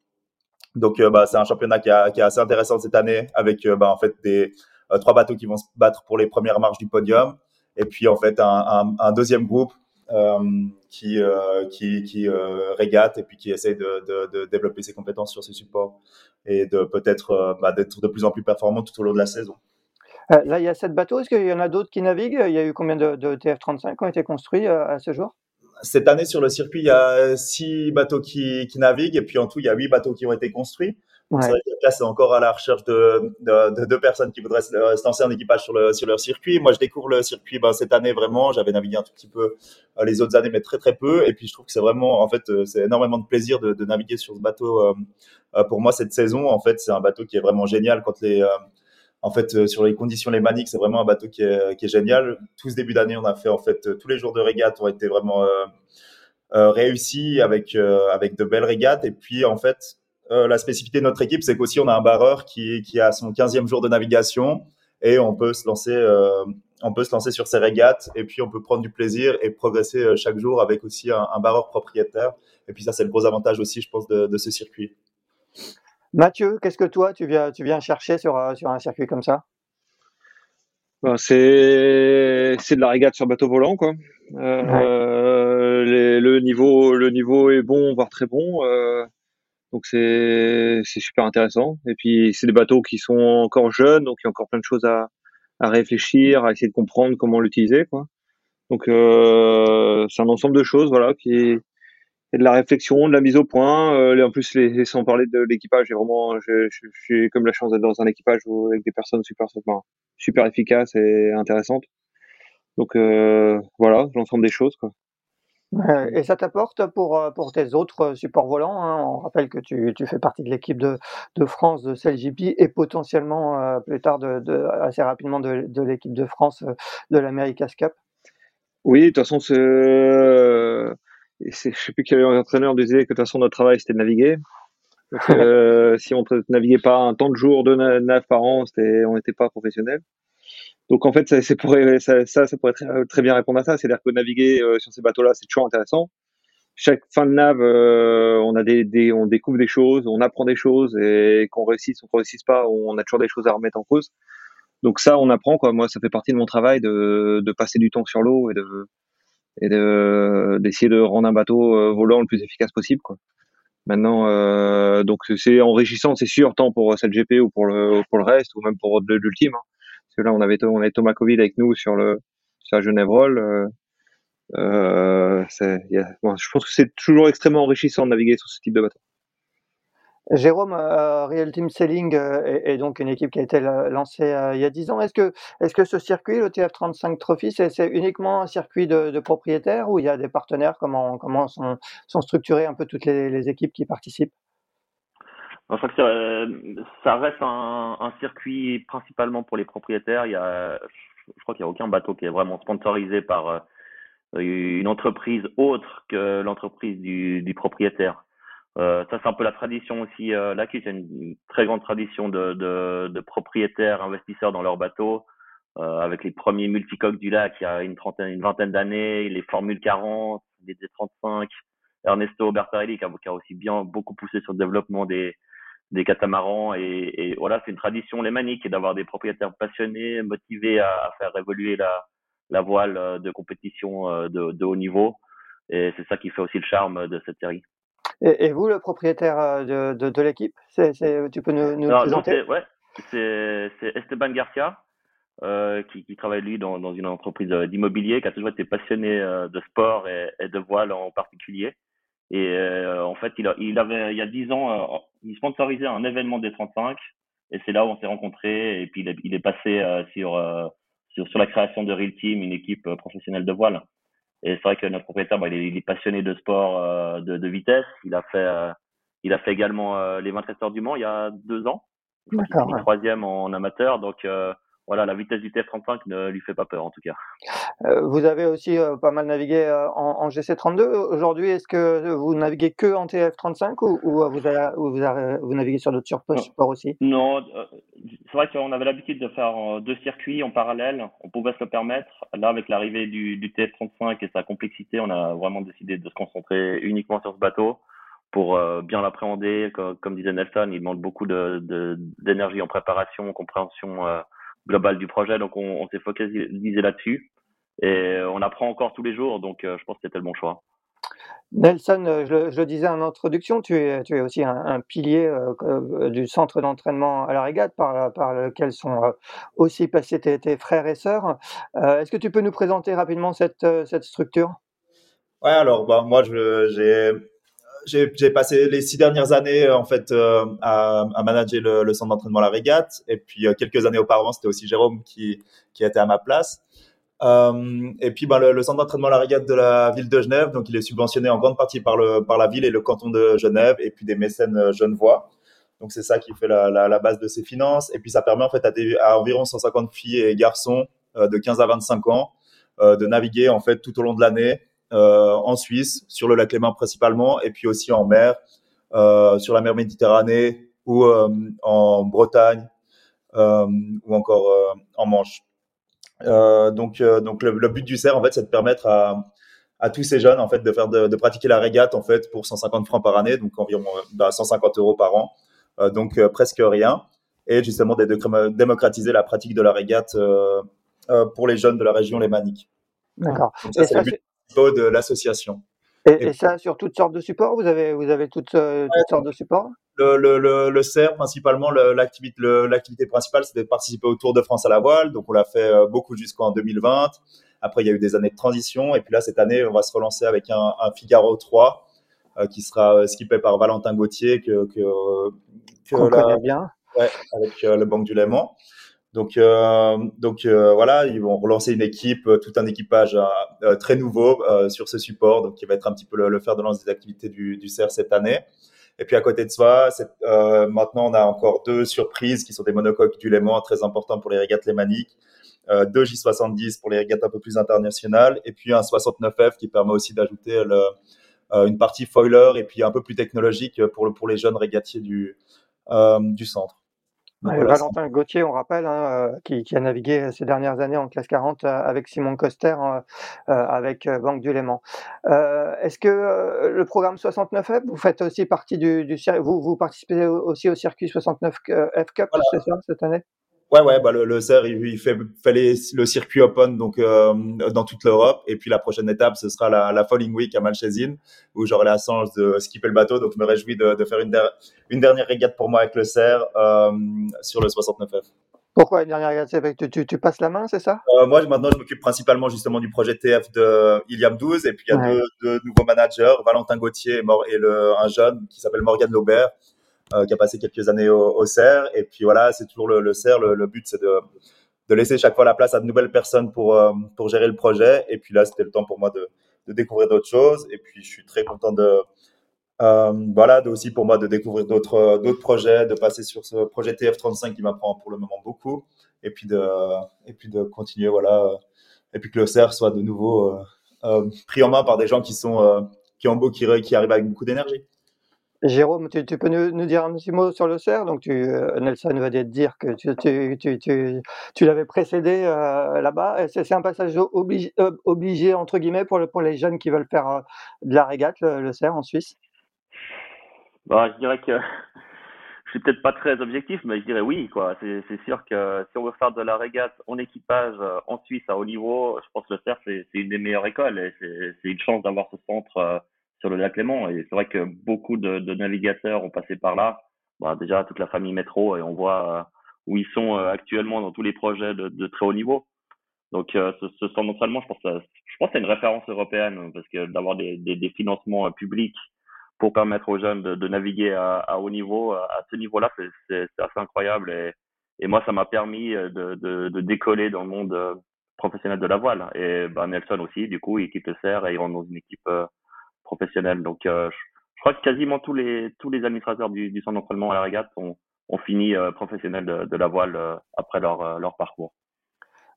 Donc, bah, c'est un championnat qui, est assez intéressant cette année, avec bah, en fait des trois bateaux qui vont se battre pour les premières marches du podium, et puis en fait un, deuxième groupe qui, qui régate et puis qui essaye de, de, de, développer ses compétences sur ce support et de peut-être bah, d'être de plus en plus performant tout au long de la saison. Euh, là, il y a sept bateaux. Est-ce qu'il y en a d'autres qui naviguent? Il y a eu combien de, TF35 qui ont été construits euh, à ce jour? Cette année, sur le circuit, il y a six bateaux qui, naviguent et puis en tout, il y a huit bateaux qui ont été construits. Vrai que là, c'est encore à la recherche de, deux personnes qui voudraient se, lancer en équipage sur, le, sur leur circuit. Moi, je découvre le circuit ben, cette année vraiment. J'avais navigué un tout petit peu euh, les autres années, mais très très peu. Et puis, je trouve que c'est vraiment, en fait, c'est énormément de plaisir de, naviguer sur ce bateau. pour moi, cette saison, en fait, c'est un bateau qui est vraiment génial quand les en fait, euh, sur les conditions lémaniques, c'est vraiment un bateau qui est, génial. Tout ce début d'année, on a fait en fait tous les jours de régate ont été vraiment euh, euh, réussis avec avec de belles régates. Et puis en fait, la spécificité de notre équipe, c'est qu'aussi on a un barreur qui, a son 15e jour de navigation et on peut se lancer on peut se lancer sur ces régates et puis on peut prendre du plaisir et progresser chaque jour avec aussi un, barreur propriétaire. Et puis ça, c'est le gros avantage aussi, je pense, de ce circuit. Mathieu, qu'est-ce que toi, tu viens, tu viens chercher sur, euh, sur un circuit comme ça? Ben, c'est, de la régate sur bateau volant, quoi. Euh, le, niveau, le niveau est bon, voire très bon. Euh, donc c'est, super intéressant. Et puis c'est des bateaux qui sont encore jeunes, donc il y a encore plein de choses à, à réfléchir, à essayer de comprendre comment l'utiliser, quoi. Donc c'est un ensemble de choses, voilà, qui, de la réflexion, de la mise au point. Euh, en plus, les, sans parler de l'équipage, j'ai vraiment, j'ai comme la chance d'être dans un équipage avec des personnes super, super efficaces et intéressantes. Donc euh, voilà, l'ensemble des choses. Quoi. Et ça t'apporte pour, euh, pour tes autres supports volants. Hein? On rappelle que tu, tu fais partie de l'équipe de, de, France de CLGP et potentiellement plus tard, de, de, assez rapidement, de, de l'équipe de France de l'America's Cup. Oui, de toute façon, c'est et je sais plus quel entraîneur disait que de toute façon notre travail c'était de naviguer. euh, si on ne naviguait pas un temps de jour de nav par an, on n'était pas professionnel. Donc en fait, ça, c'est pourrait, ça, ça, pourrait très, très, bien répondre à ça. C'est-à-dire que naviguer euh, sur ces bateaux-là, c'est toujours intéressant. Chaque fin de nav, euh, on a des, des, on découvre des choses, on apprend des choses, et qu'on réussisse ou qu'on réussisse pas, on a toujours des choses à remettre en cause. Donc ça, on apprend quoi. Moi, ça fait partie de mon travail de, de passer du temps sur l'eau et de, et d'essayer de, rendre un bateau euh, volant le plus efficace possible. Quoi. Maintenant, euh, donc c'est enrichissant, c'est sûr, tant pour GP ou pour le pour le reste, ou même pour l'ultime. Hein. Parce que là, on avait on avait Thomas Covid avec nous sur le sur la Genève Roll. Euh, euh, je pense que c'est toujours extrêmement enrichissant de naviguer sur ce type de bateau. Jérôme, euh, Real Team Selling euh, est, donc une équipe qui a été lancée euh, il y a 10 ans. Est-ce que, est que ce circuit, le TF35 Trophy, c'est uniquement un circuit de, propriétaires ou il y a des partenaires? Comment, comment sont, sont structurées un peu toutes les, équipes qui participent? Je crois que ça, reste un, circuit principalement pour les propriétaires. Il y a, je crois qu'il n'y a aucun bateau qui est vraiment sponsorisé par une entreprise autre que l'entreprise du propriétaire. Euh, ça, c'est un peu la tradition aussi euh, là, qui c'est une très grande tradition de, de, de propriétaires investisseurs dans leurs bateaux, euh, avec les premiers multicoques du lac il y a une trentaine, une vingtaine d'années, les Formule 40, les D35, Ernesto Bertarelli qui a, qui a, aussi bien beaucoup poussé sur le développement des, des catamarans et, et voilà, c'est une tradition lémanique d'avoir des propriétaires passionnés, motivés à, à, faire évoluer la, la voile euh, de compétition euh, de, de haut niveau. Et c'est ça qui fait aussi le charme de cette série. Et, vous, le propriétaire euh, de, de, l'équipe, c'est, tu peux nous, nous présenter? Ouais, c'est, Esteban Garcia, euh, qui, qui, travaille lui dans, dans, une entreprise euh, d'immobilier, qui a toujours été passionné euh, de sport et, et, de voile en particulier. Et en fait, il, a, il avait il y a dix ans, il sponsorisait un événement des 35, et c'est là où on s'est rencontrés. Et puis il est, il est passé sur, sur sur la création de Real Team, une équipe professionnelle de voile. Et c'est vrai que notre propriétaire, bah, il, est, passionné de sport euh, de, de, vitesse. Il a fait, euh, il a fait également euh, les 24 heures du Mans il y a deux ans. D'accord. Troisième en amateur. Donc voilà, la vitesse du TF35 ne lui fait pas peur en tout cas. vous avez aussi pas mal navigué en, en, GC32. Aujourd'hui, est-ce que vous naviguez que en TF35 ou, ou vous, avez, ou vous, avez, vous, naviguez sur d'autres supports aussi? Non, c'est vrai qu'on avait l'habitude de faire deux circuits en parallèle. On pouvait se le permettre. Là, avec l'arrivée du, du, TF35 et sa complexité, on a vraiment décidé de se concentrer uniquement sur ce bateau. pour bien l'appréhender. Comme, disait Nelson, il demande beaucoup d'énergie de, en préparation, en compréhension globale du projet. Donc, on, on s'est focalisé là-dessus. Et on apprend encore tous les jours. Donc, je pense que c'était le bon choix. Nelson, euh, je, le disais en introduction, tu es, tu es aussi un, pilier euh, euh, du centre d'entraînement à la régate par, par lequel sont aussi passés tes, frères et sœurs. Est-ce que tu peux nous présenter rapidement cette, cette structure? Ouais, alors bah, moi, j'ai j'ai passé les six dernières années en fait à, à, manager le, le centre d'entraînement la régate et puis quelques années auparavant c'était aussi Jérôme qui qui était à ma place euh, et puis, ben, le, centre d'entraînement La Régate de la ville de Genève, donc il est subventionné en grande partie par, le, par la ville et le canton de Genève, et puis des mécènes euh, genevois. Donc c'est ça qui fait la, la, la, base de ses finances. Et puis ça permet en fait à, des, à environ 150 filles et garçons euh, de 15 à 25 ans euh, de naviguer en fait tout au long de l'année euh, en Suisse, sur le lac Léman principalement, et puis aussi en mer, sur la mer Méditerranée ou en Bretagne ou encore en Manche. Euh, donc, euh, donc le, le, but du CERF, en fait, c'est de permettre à, à tous ces jeunes, en fait, de faire de, de, pratiquer la régate, en fait, pour 150 francs par année, donc environ bah, 150 euros par an, euh, donc presque rien, et justement de, démocratiser la pratique de la régate pour les jeunes de la région lémanique. D'accord. ça, de l'association. Et, et, ça sur toutes sortes de supports Vous avez, vous avez toutes, toutes sortes de supports? Le, le, le, le CER, principalement, l'activité, l'activité principale, c'était de participer au Tour de France à la voile. Donc, on l'a fait euh, beaucoup jusqu'en 2020. Après, il y a eu des années de transition. Et puis là, cette année, on va se relancer avec un, un Figaro 3 euh, qui sera euh, skippé par Valentin Gauthier, que, que, que on connaît bien. Ouais, avec le Banque du Léman. Donc, euh, euh, voilà, ils vont relancer une équipe, tout un équipage très nouveau sur ce support, donc qui va être un petit peu le, fer de lance des activités du, du CER cette année. Et puis à côté de euh, maintenant on a encore deux surprises qui sont des monocoques du Léman très importants pour les régates lémaniques. Euh, deux J70 pour les régates un peu plus internationales et puis un 69F qui permet aussi d'ajouter euh, une partie foiler et puis un peu plus technologique pour, le, pour les jeunes régatiers euh, du centre. Valentin Gauthier, on rappelle, hein, euh, qui, qui, a navigué ces dernières années en classe 40 euh, avec Simon Coster, euh, avec Banque du Léman. Est-ce que le programme 69F, vous faites aussi partie du, du vous, vous participez aussi au circuit 69F Cup, c'est ça, cette année? Ouais, ouais, bah le, le CER, il, fait, fait le circuit open donc euh, dans toute l'Europe. Et puis la prochaine étape, ce sera la, la Falling Week à Malchesine, où j'aurai la chance de skipper le bateau. Donc je me réjouis de, de faire une, une dernière régate pour moi avec le CER euh, sur le 69F. Pourquoi une dernière régate? Tu, tu, tu, passes la main, c'est ça? Euh, Moi, maintenant, je m'occupe principalement justement du projet TF de Iliam 12. Et puis il y a deux, deux, nouveaux managers, Valentin Gauthier et, et le, un jeune qui s'appelle Morgan Laubert qui a passé quelques années au, au CERF. Et puis voilà, c'est toujours le, le CERF. Le, but, c'est de, laisser chaque fois la place à de nouvelles personnes pour, euh, pour gérer le projet. Et puis là, c'était le temps pour moi de, découvrir d'autres choses. Et puis, je suis très content de, euh, voilà, aussi pour moi de découvrir d'autres d'autres projets, de passer sur ce projet TF35 qui m'apprend pour le moment beaucoup, et puis de et puis de continuer, voilà, et puis que le CERF soit de nouveau euh, euh, pris en main par des gens qui sont euh, qui ont beau qui arrivent avec beaucoup d'énergie. Jérôme, tu, peux nous, dire un petit mot sur le CERF? Donc, euh, Nelson va te dire que tu, l'avais précédé euh, là-bas. C'est un passage obligé, euh, obligé, entre guillemets, pour, les jeunes qui veulent faire de la régate, le, le en Suisse? Bah, Je dirais que je suis peut-être pas très objectif, mais je dirais oui. C'est sûr que si on veut faire de la régate en équipage en Suisse à haut niveau, je pense que le CERF, c'est une des meilleures écoles. C'est une chance d'avoir ce centre sur le lac Léman. Et c'est vrai que beaucoup de, de, navigateurs ont passé par là. Bah, déjà, toute la famille métro, et on voit euh, où ils sont euh, actuellement dans tous les projets de, de très haut niveau. Donc, euh, ce, ce centre d'entraînement, je pense, je pense c'est une référence européenne parce que d'avoir des, des, des, financements publics pour permettre aux jeunes de, de naviguer à, à, haut niveau, à ce niveau-là, c'est assez incroyable. Et, et moi, ça m'a permis de, de, de, décoller dans le monde professionnel de la voile. Et ben, Nelson aussi, du coup, il quitte le CER et il rentre dans une équipe professionnel. Donc, euh, je, crois que quasiment tous les tous les administrateurs du, centre d'entraînement à la régate ont, fini euh, professionnels de, la voile euh, après leur, leur parcours.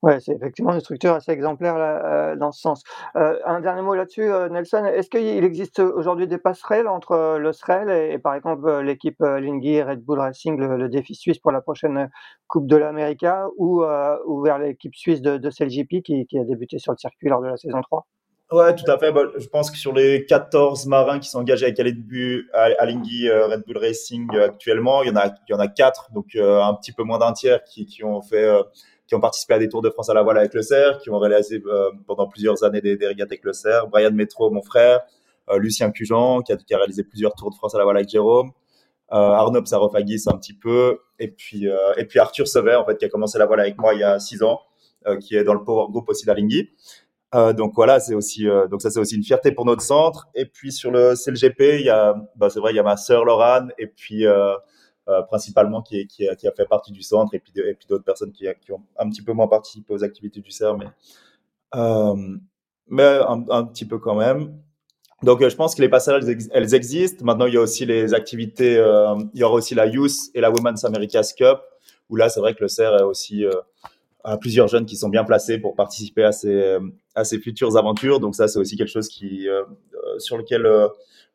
Ouais, c'est effectivement une structure assez exemplaire dans ce sens. un dernier mot là-dessus, Nelson. Est-ce qu'il existe aujourd'hui des passerelles entre le SREL et, par exemple l'équipe Lingui Red Bull Racing, le, défi suisse pour la prochaine Coupe de l'América, ou, vers l'équipe suisse de, de qui, qui, a débuté sur le circuit lors de la saison 3 Ouais, tout à fait. Bah, je pense que sur les 14 marins qui sont engagés avec Alinghi Red Bull Racing actuellement, il y en a, il y en a quatre, donc un petit peu moins d'un tiers qui, qui ont fait qui ont participé à des Tours de France à la voile avec le CERF, qui ont réalisé euh, pendant plusieurs années des, des régates avec le CERF. Brian Metro, mon frère, euh, Lucien Cujan, qui a, qui a, réalisé plusieurs Tours de France à la voile avec Jérôme. Euh, Arnaud Psarofagis un petit peu, et puis et puis Arthur Sever en fait qui a commencé la voile avec moi il y a six ans, qui est dans le Power Group aussi d'Alinghi. Euh, donc voilà, c'est aussi donc ça c'est aussi une fierté pour notre centre. Et puis sur le CLGP, il y a bah, c'est vrai il y a ma sœur Laurane et puis euh, principalement qui, a, fait partie du centre et puis, d'autres personnes qui, ont un petit peu moins participé aux activités du CERF, mais, euh, mais un, petit peu quand même. Donc, euh, je pense que les passerelles, elles existent. Maintenant, il y a aussi les activités, euh, il y aura aussi la Youth et la Women's America's Cup, où là, c'est vrai que le CERF a aussi euh, a plusieurs jeunes qui sont bien placés pour participer à ces, à ces futures aventures. Donc, ça, c'est aussi quelque chose qui, sur lequel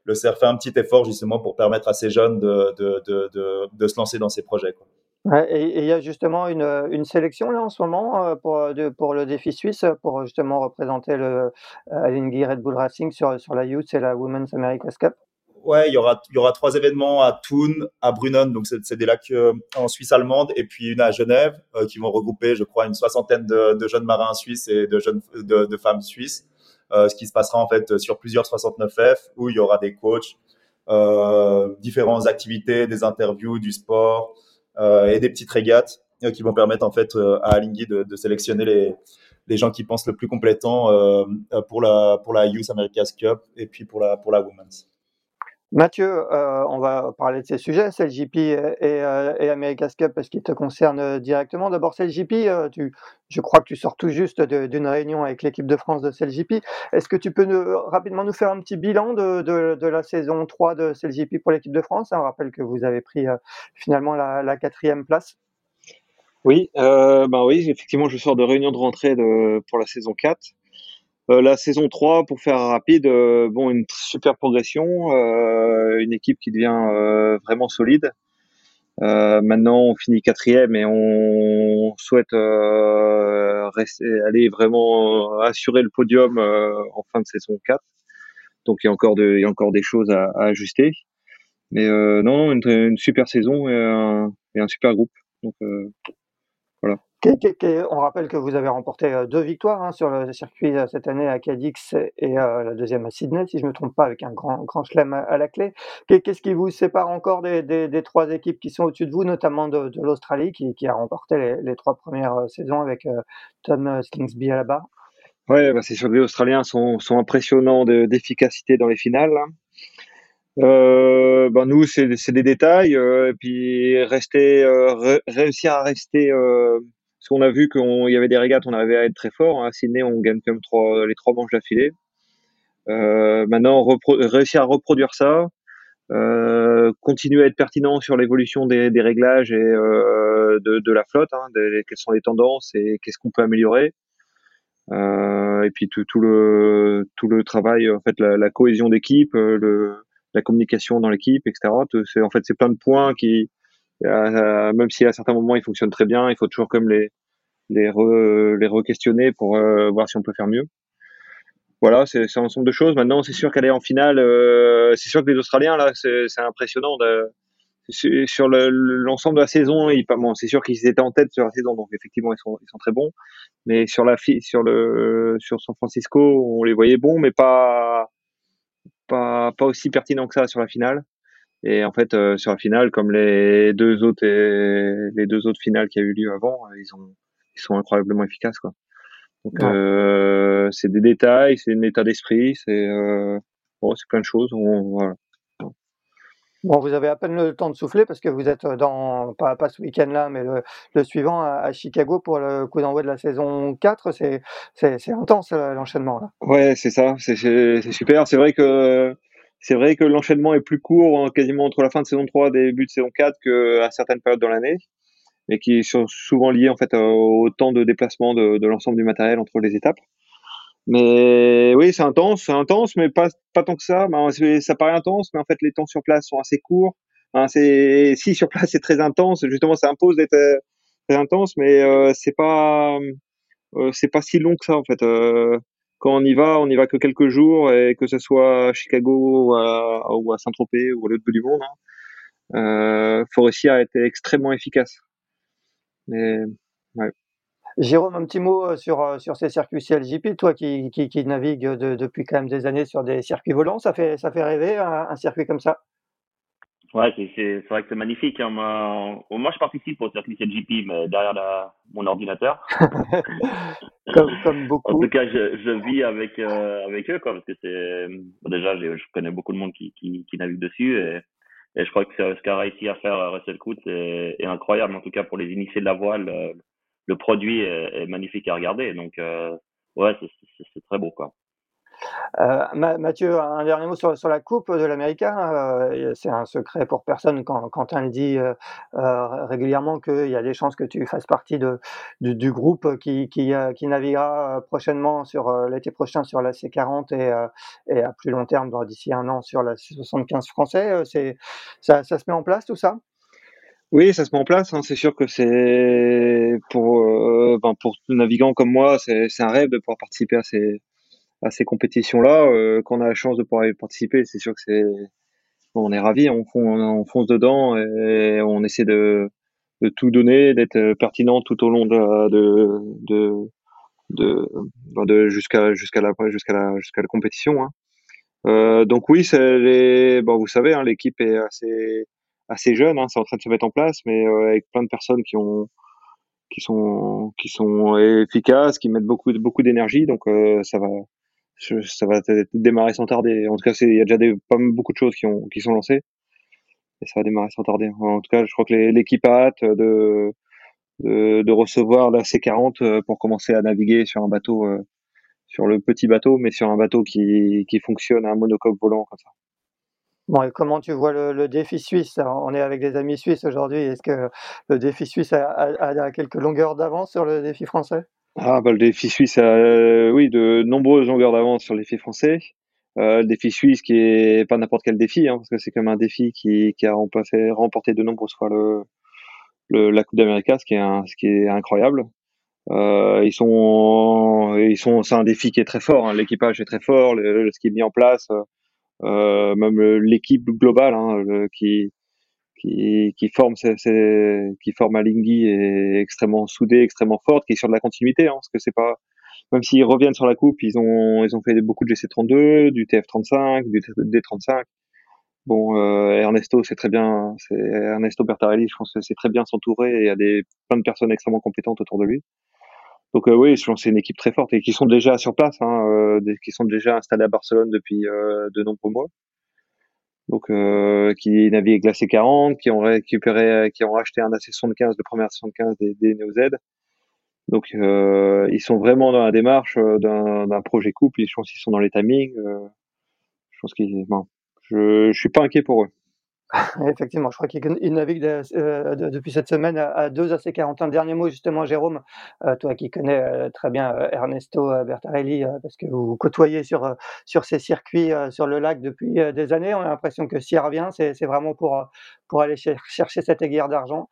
le CERF fait un petit effort justement pour permettre à ces jeunes de, de, de, de, se lancer dans ces projets. Quoi. et il y a justement une, une, sélection là en ce moment euh, pour, pour le défi suisse pour justement représenter le Red Bull Racing sur, sur la Youth et la Women's America's Cup? Ouais, il y aura il y aura trois événements à Thun, à Brunnon, donc c'est des lacs euh, en Suisse allemande, et puis une à Genève euh, qui vont regrouper, je crois, une soixantaine de, de jeunes marins suisses et de jeunes de, de femmes suisses. Euh, ce qui se passera en fait sur plusieurs 69F où il y aura des coachs, euh, différentes activités, des interviews, du sport euh, et des petites régates qui vont permettre en fait à Alinghi de, de sélectionner les, les gens qui pensent le plus complétant euh, pour la pour la Youth America's Cup et puis pour la pour la Women's. Mathieu, euh, on va parler de ces sujets, CLGP et, euh, et America's Cup, parce qu'ils te concernent euh, directement. D'abord, CLGP, tu, je crois que tu sors tout juste d'une réunion avec l'équipe de France de CLGP. Est-ce que tu peux rapidement nous faire un petit bilan de, la saison 3 de CLGP pour l'équipe de France? On rappelle que vous avez pris finalement la, quatrième place. Oui, ben oui, effectivement, je sors de réunion de rentrée pour la saison 4. Euh, la saison 3, pour faire rapide, euh, bon, une super progression, euh, une équipe qui devient vraiment solide. maintenant, on finit quatrième et on souhaite aller vraiment assurer le podium en fin de saison 4. Donc, il y a encore, des choses à, ajuster. Mais non, une, super saison et un, super groupe. On rappelle que vous avez remporté euh, deux victoires hein, sur le circuit euh, cette année à Cadix et euh, la deuxième à Sydney, si je ne me trompe pas, avec un grand, grand chelem à, la clé. Qu'est-ce qui vous sépare encore des, des, trois équipes qui sont au-dessus de vous, notamment de, l'Australie, qui, a remporté les, trois premières saisons avec Tom Slingsby à la barre? Ouais, bah c'est sûr que les Australiens sont, sont impressionnants d'efficacité dans les finales. Ben nous, c'est des détails. Et puis rester, réussir à rester parce qu'on a vu qu'il y avait des régates, on arrivait à être très fort. Hein. À Sydney, on gagne quand même trois, les trois manches d'affilée. Euh, maintenant, réussir à reproduire ça, euh, continuer à être pertinent sur l'évolution des, réglages et euh, de, la flotte, hein, quelles sont les tendances et qu'est-ce qu'on peut améliorer. Et puis tout, le tout le travail, en fait, la, cohésion d'équipe, la communication dans l'équipe, etc. En fait c'est plein de points qui euh, même si à certains moments ils fonctionnent très bien, il faut toujours comme les les re, les re-questionner pour euh, voir si on peut faire mieux. Voilà, c'est un ensemble de choses. Maintenant, c'est sûr qu'aller en finale, euh, c'est sûr que les Australiens là, c'est impressionnant. Sur l'ensemble de la saison, c'est sûr qu'ils étaient en tête sur la saison, donc effectivement ils sont, très bons. Mais sur la sur San Francisco, on les voyait bons, mais pas pas pas aussi pertinents que ça sur la finale. Et en fait, euh, sur la finale, comme les deux autres les deux autres finales qui a eu lieu avant, euh, ils ont ils sont incroyablement efficaces quoi. Donc euh, c'est des détails, c'est un état d'esprit, c'est euh, bon, c'est plein de choses. On, voilà. Bon, vous avez à peine le temps de souffler parce que vous êtes dans, pas, pas ce week-end-là, mais le, le suivant à, à, Chicago pour le coup d'envoi de la saison 4. C'est, c'est, c'est intense l'enchaînement. Là. Ouais, c'est ça, c'est, c'est, c'est super. C'est vrai que c'est vrai que l'enchaînement est plus court quasiment entre la fin de saison 3 et début de saison 4 qu'à certaines périodes dans l'année, mais qui sont souvent liés en fait au temps de déplacement de, l'ensemble du matériel entre les étapes. Mais oui, c'est intense, c'est intense, mais pas, pas tant que ça. Ben, ça paraît intense, mais en fait, les temps sur place sont assez courts. Si sur place c'est très intense, justement, ça impose d'être euh, très intense, mais euh, c'est pas, euh, pas si long que ça en fait. Euh, quand on y va, on y va que quelques jours et que ce soit à Chicago ou à, Saint-Tropez ou à l'autre bout du monde, hein, euh, Forestia a été extrêmement efficace. Jérôme, un petit mot euh, sur, euh, sur ces circuits CLJP, toi qui, qui, qui navigue depuis quand même des années sur des circuits volants, ça fait rêver un circuit comme ça? Ouais, c'est vrai que c'est magnifique. Hein. Moi, moi, je participe au circuit CLGP, mais derrière la, mon ordinateur. comme, comme, beaucoup. En tout cas, je, je vis avec, euh, avec eux, quoi, parce que c'est déjà, je connais beaucoup de monde qui, qui, qui navigue dessus, et, et je crois que ce qu'a réussi à faire Russell Coutts est, est, incroyable. En tout cas, pour les initiés de la voile, le, le produit est, est, magnifique à regarder. Donc, euh, ouais, c'est très beau, quoi. Euh, Mathieu, un dernier mot sur, la Coupe de l'Américain. Euh, c'est un secret pour personne quand Quentin le dit euh, régulièrement qu'il y a des chances que tu fasses partie du, groupe qui, qui, naviguera prochainement sur l'été prochain sur la C40 et, et à plus long terme, d'ici un an, sur la C75 français. C'est, ça, ça, se met en place tout ça? Oui, ça se met en place. Hein. C'est sûr que c'est pour, ben pour navigants comme moi, c'est un rêve de pouvoir participer à ces, à ces compétitions-là, euh, qu'on a la chance de pouvoir y participer, c'est sûr que c'est, on est ravi, on, on, fonce dedans et on essaie de, tout donner, d'être pertinent tout au long de, jusqu'à jusqu'à la jusqu'à la jusqu'à la compétition. Hein. Euh, donc oui, les, bon, vous savez, hein, l'équipe est assez assez jeune, hein, c'est en train de se mettre en place, mais euh, avec plein de personnes qui ont qui sont qui sont efficaces, qui mettent beaucoup beaucoup d'énergie, donc euh, ça va ça va démarrer sans tarder. En tout cas, il y a déjà pas beaucoup de choses qui, ont, qui sont lancées. Et ça va démarrer sans tarder. En tout cas, je crois que l'équipe a hâte de, recevoir la C40 euh, pour commencer à naviguer sur un bateau, euh, sur le petit bateau, mais sur un bateau qui, fonctionne un monocoque volant comme ça. Comment tu vois le, défi suisse? On est avec des amis suisses aujourd'hui. Est-ce que le défi suisse a quelques longueurs d'avance sur le défi français? Ah, bah, le défi suisse a, euh, oui, de nombreuses longueurs d'avance sur le défi français. Euh, le défi suisse qui est pas n'importe quel défi, hein, parce que c'est comme un défi qui, qui a remporté, de nombreuses fois le, le la Coupe d'Amérique, ce qui est ce qui est incroyable. Euh, ils sont, ils sont, c'est un défi qui est très fort. Hein. L'équipage est très fort, le, ce qui est mis en place, euh, même l'équipe globale hein, qui, qui, qui forme c'est, qui forme Alinghi est extrêmement soudée, extrêmement forte, qui est sur de la continuité, hein, parce que c'est pas même s'ils reviennent sur la coupe, ils ont ils ont fait beaucoup de GC32, du TF35, du D35. Bon, euh, Ernesto, c'est très bien, c'est Ernesto Bertarelli, je pense que c'est très bien s'entourer et il y a des plein de personnes extrêmement compétentes autour de lui. Donc euh, oui, je pense c'est une équipe très forte et qui sont déjà sur place, hein, euh, qui sont déjà installés à Barcelone depuis euh, de nombreux mois donc euh, qui naviguent la C40, qui ont récupéré, qui ont racheté un AC75, le premier AC75 des, des NeoZ. Donc euh, ils sont vraiment dans la démarche euh, d'un projet couple. Je pense qu'ils sont dans les timings. Euh, je pense qu'ils, bon, je, je suis pas inquiet pour eux. Effectivement, je crois qu'il navigue euh, depuis cette semaine à, deux AC40. Un dernier mot justement, Jérôme, euh, toi qui connais euh, très bien Ernesto Bertarelli, parce que vous, côtoyez sur, sur ces circuits sur le lac depuis des années, on a l'impression que s'il revient, c'est vraiment pour, pour aller chercher cette aiguille d'argent.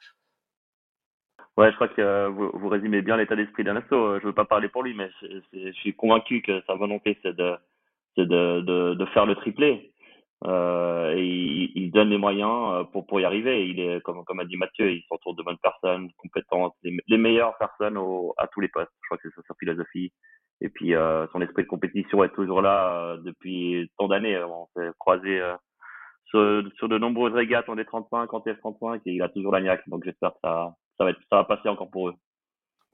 Ouais, je crois que vous, résumez bien l'état d'esprit d'Ernesto. Je ne veux pas parler pour lui, mais je, je suis convaincu que sa volonté, c'est de, de, de, de faire le triplé. Euh, et il, il, donne les moyens euh, pour, pour y arriver. Il est, comme, comme a dit Mathieu, il s'entoure de bonnes personnes, compétentes, les, meilleures personnes au, à tous les postes. Je crois que c'est sa philosophie. Et puis euh, son esprit de compétition est toujours là euh, depuis tant d'années. On s'est croisé euh, sur, sur, de nombreuses régates en D35, en TF35, et il a toujours la niaque. Donc j'espère que ça, ça, va être, ça va passer encore pour eux.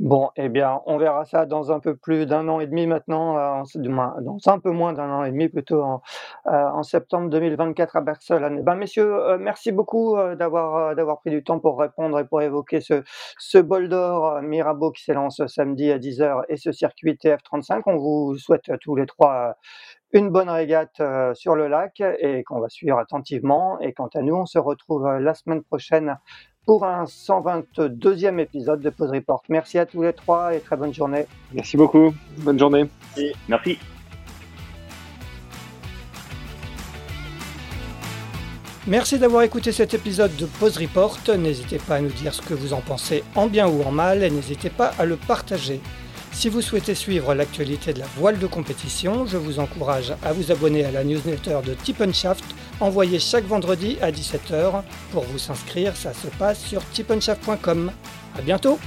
Bon, eh bien, on verra ça dans un peu plus d'un an et demi maintenant, euh, dans un peu moins d'un an et demi plutôt en, euh, septembre 2024 à Barcelone. Eh ben, messieurs, euh, merci beaucoup d'avoir d'avoir pris du temps pour répondre et pour évoquer ce, ce bol d'or Mirabeau qui s'élance samedi à 10h et ce circuit TF35. On vous souhaite tous les trois une bonne régate sur le lac et qu'on va suivre attentivement. Et quant à nous, on se retrouve la semaine prochaine pour un 122e épisode de Pause Report. Merci à tous les trois et très bonne journée. Merci beaucoup. Bonne journée. Merci. Merci d'avoir écouté cet épisode de Pause Report. N'hésitez pas à nous dire ce que vous en pensez en bien ou en mal et n'hésitez pas à le partager. Si vous souhaitez suivre l'actualité de la voile de compétition, je vous encourage à vous abonner à la newsletter de Tippenshaft envoyée chaque vendredi à 17h. Pour vous inscrire, ça se passe sur tippenshaft.com. À bientôt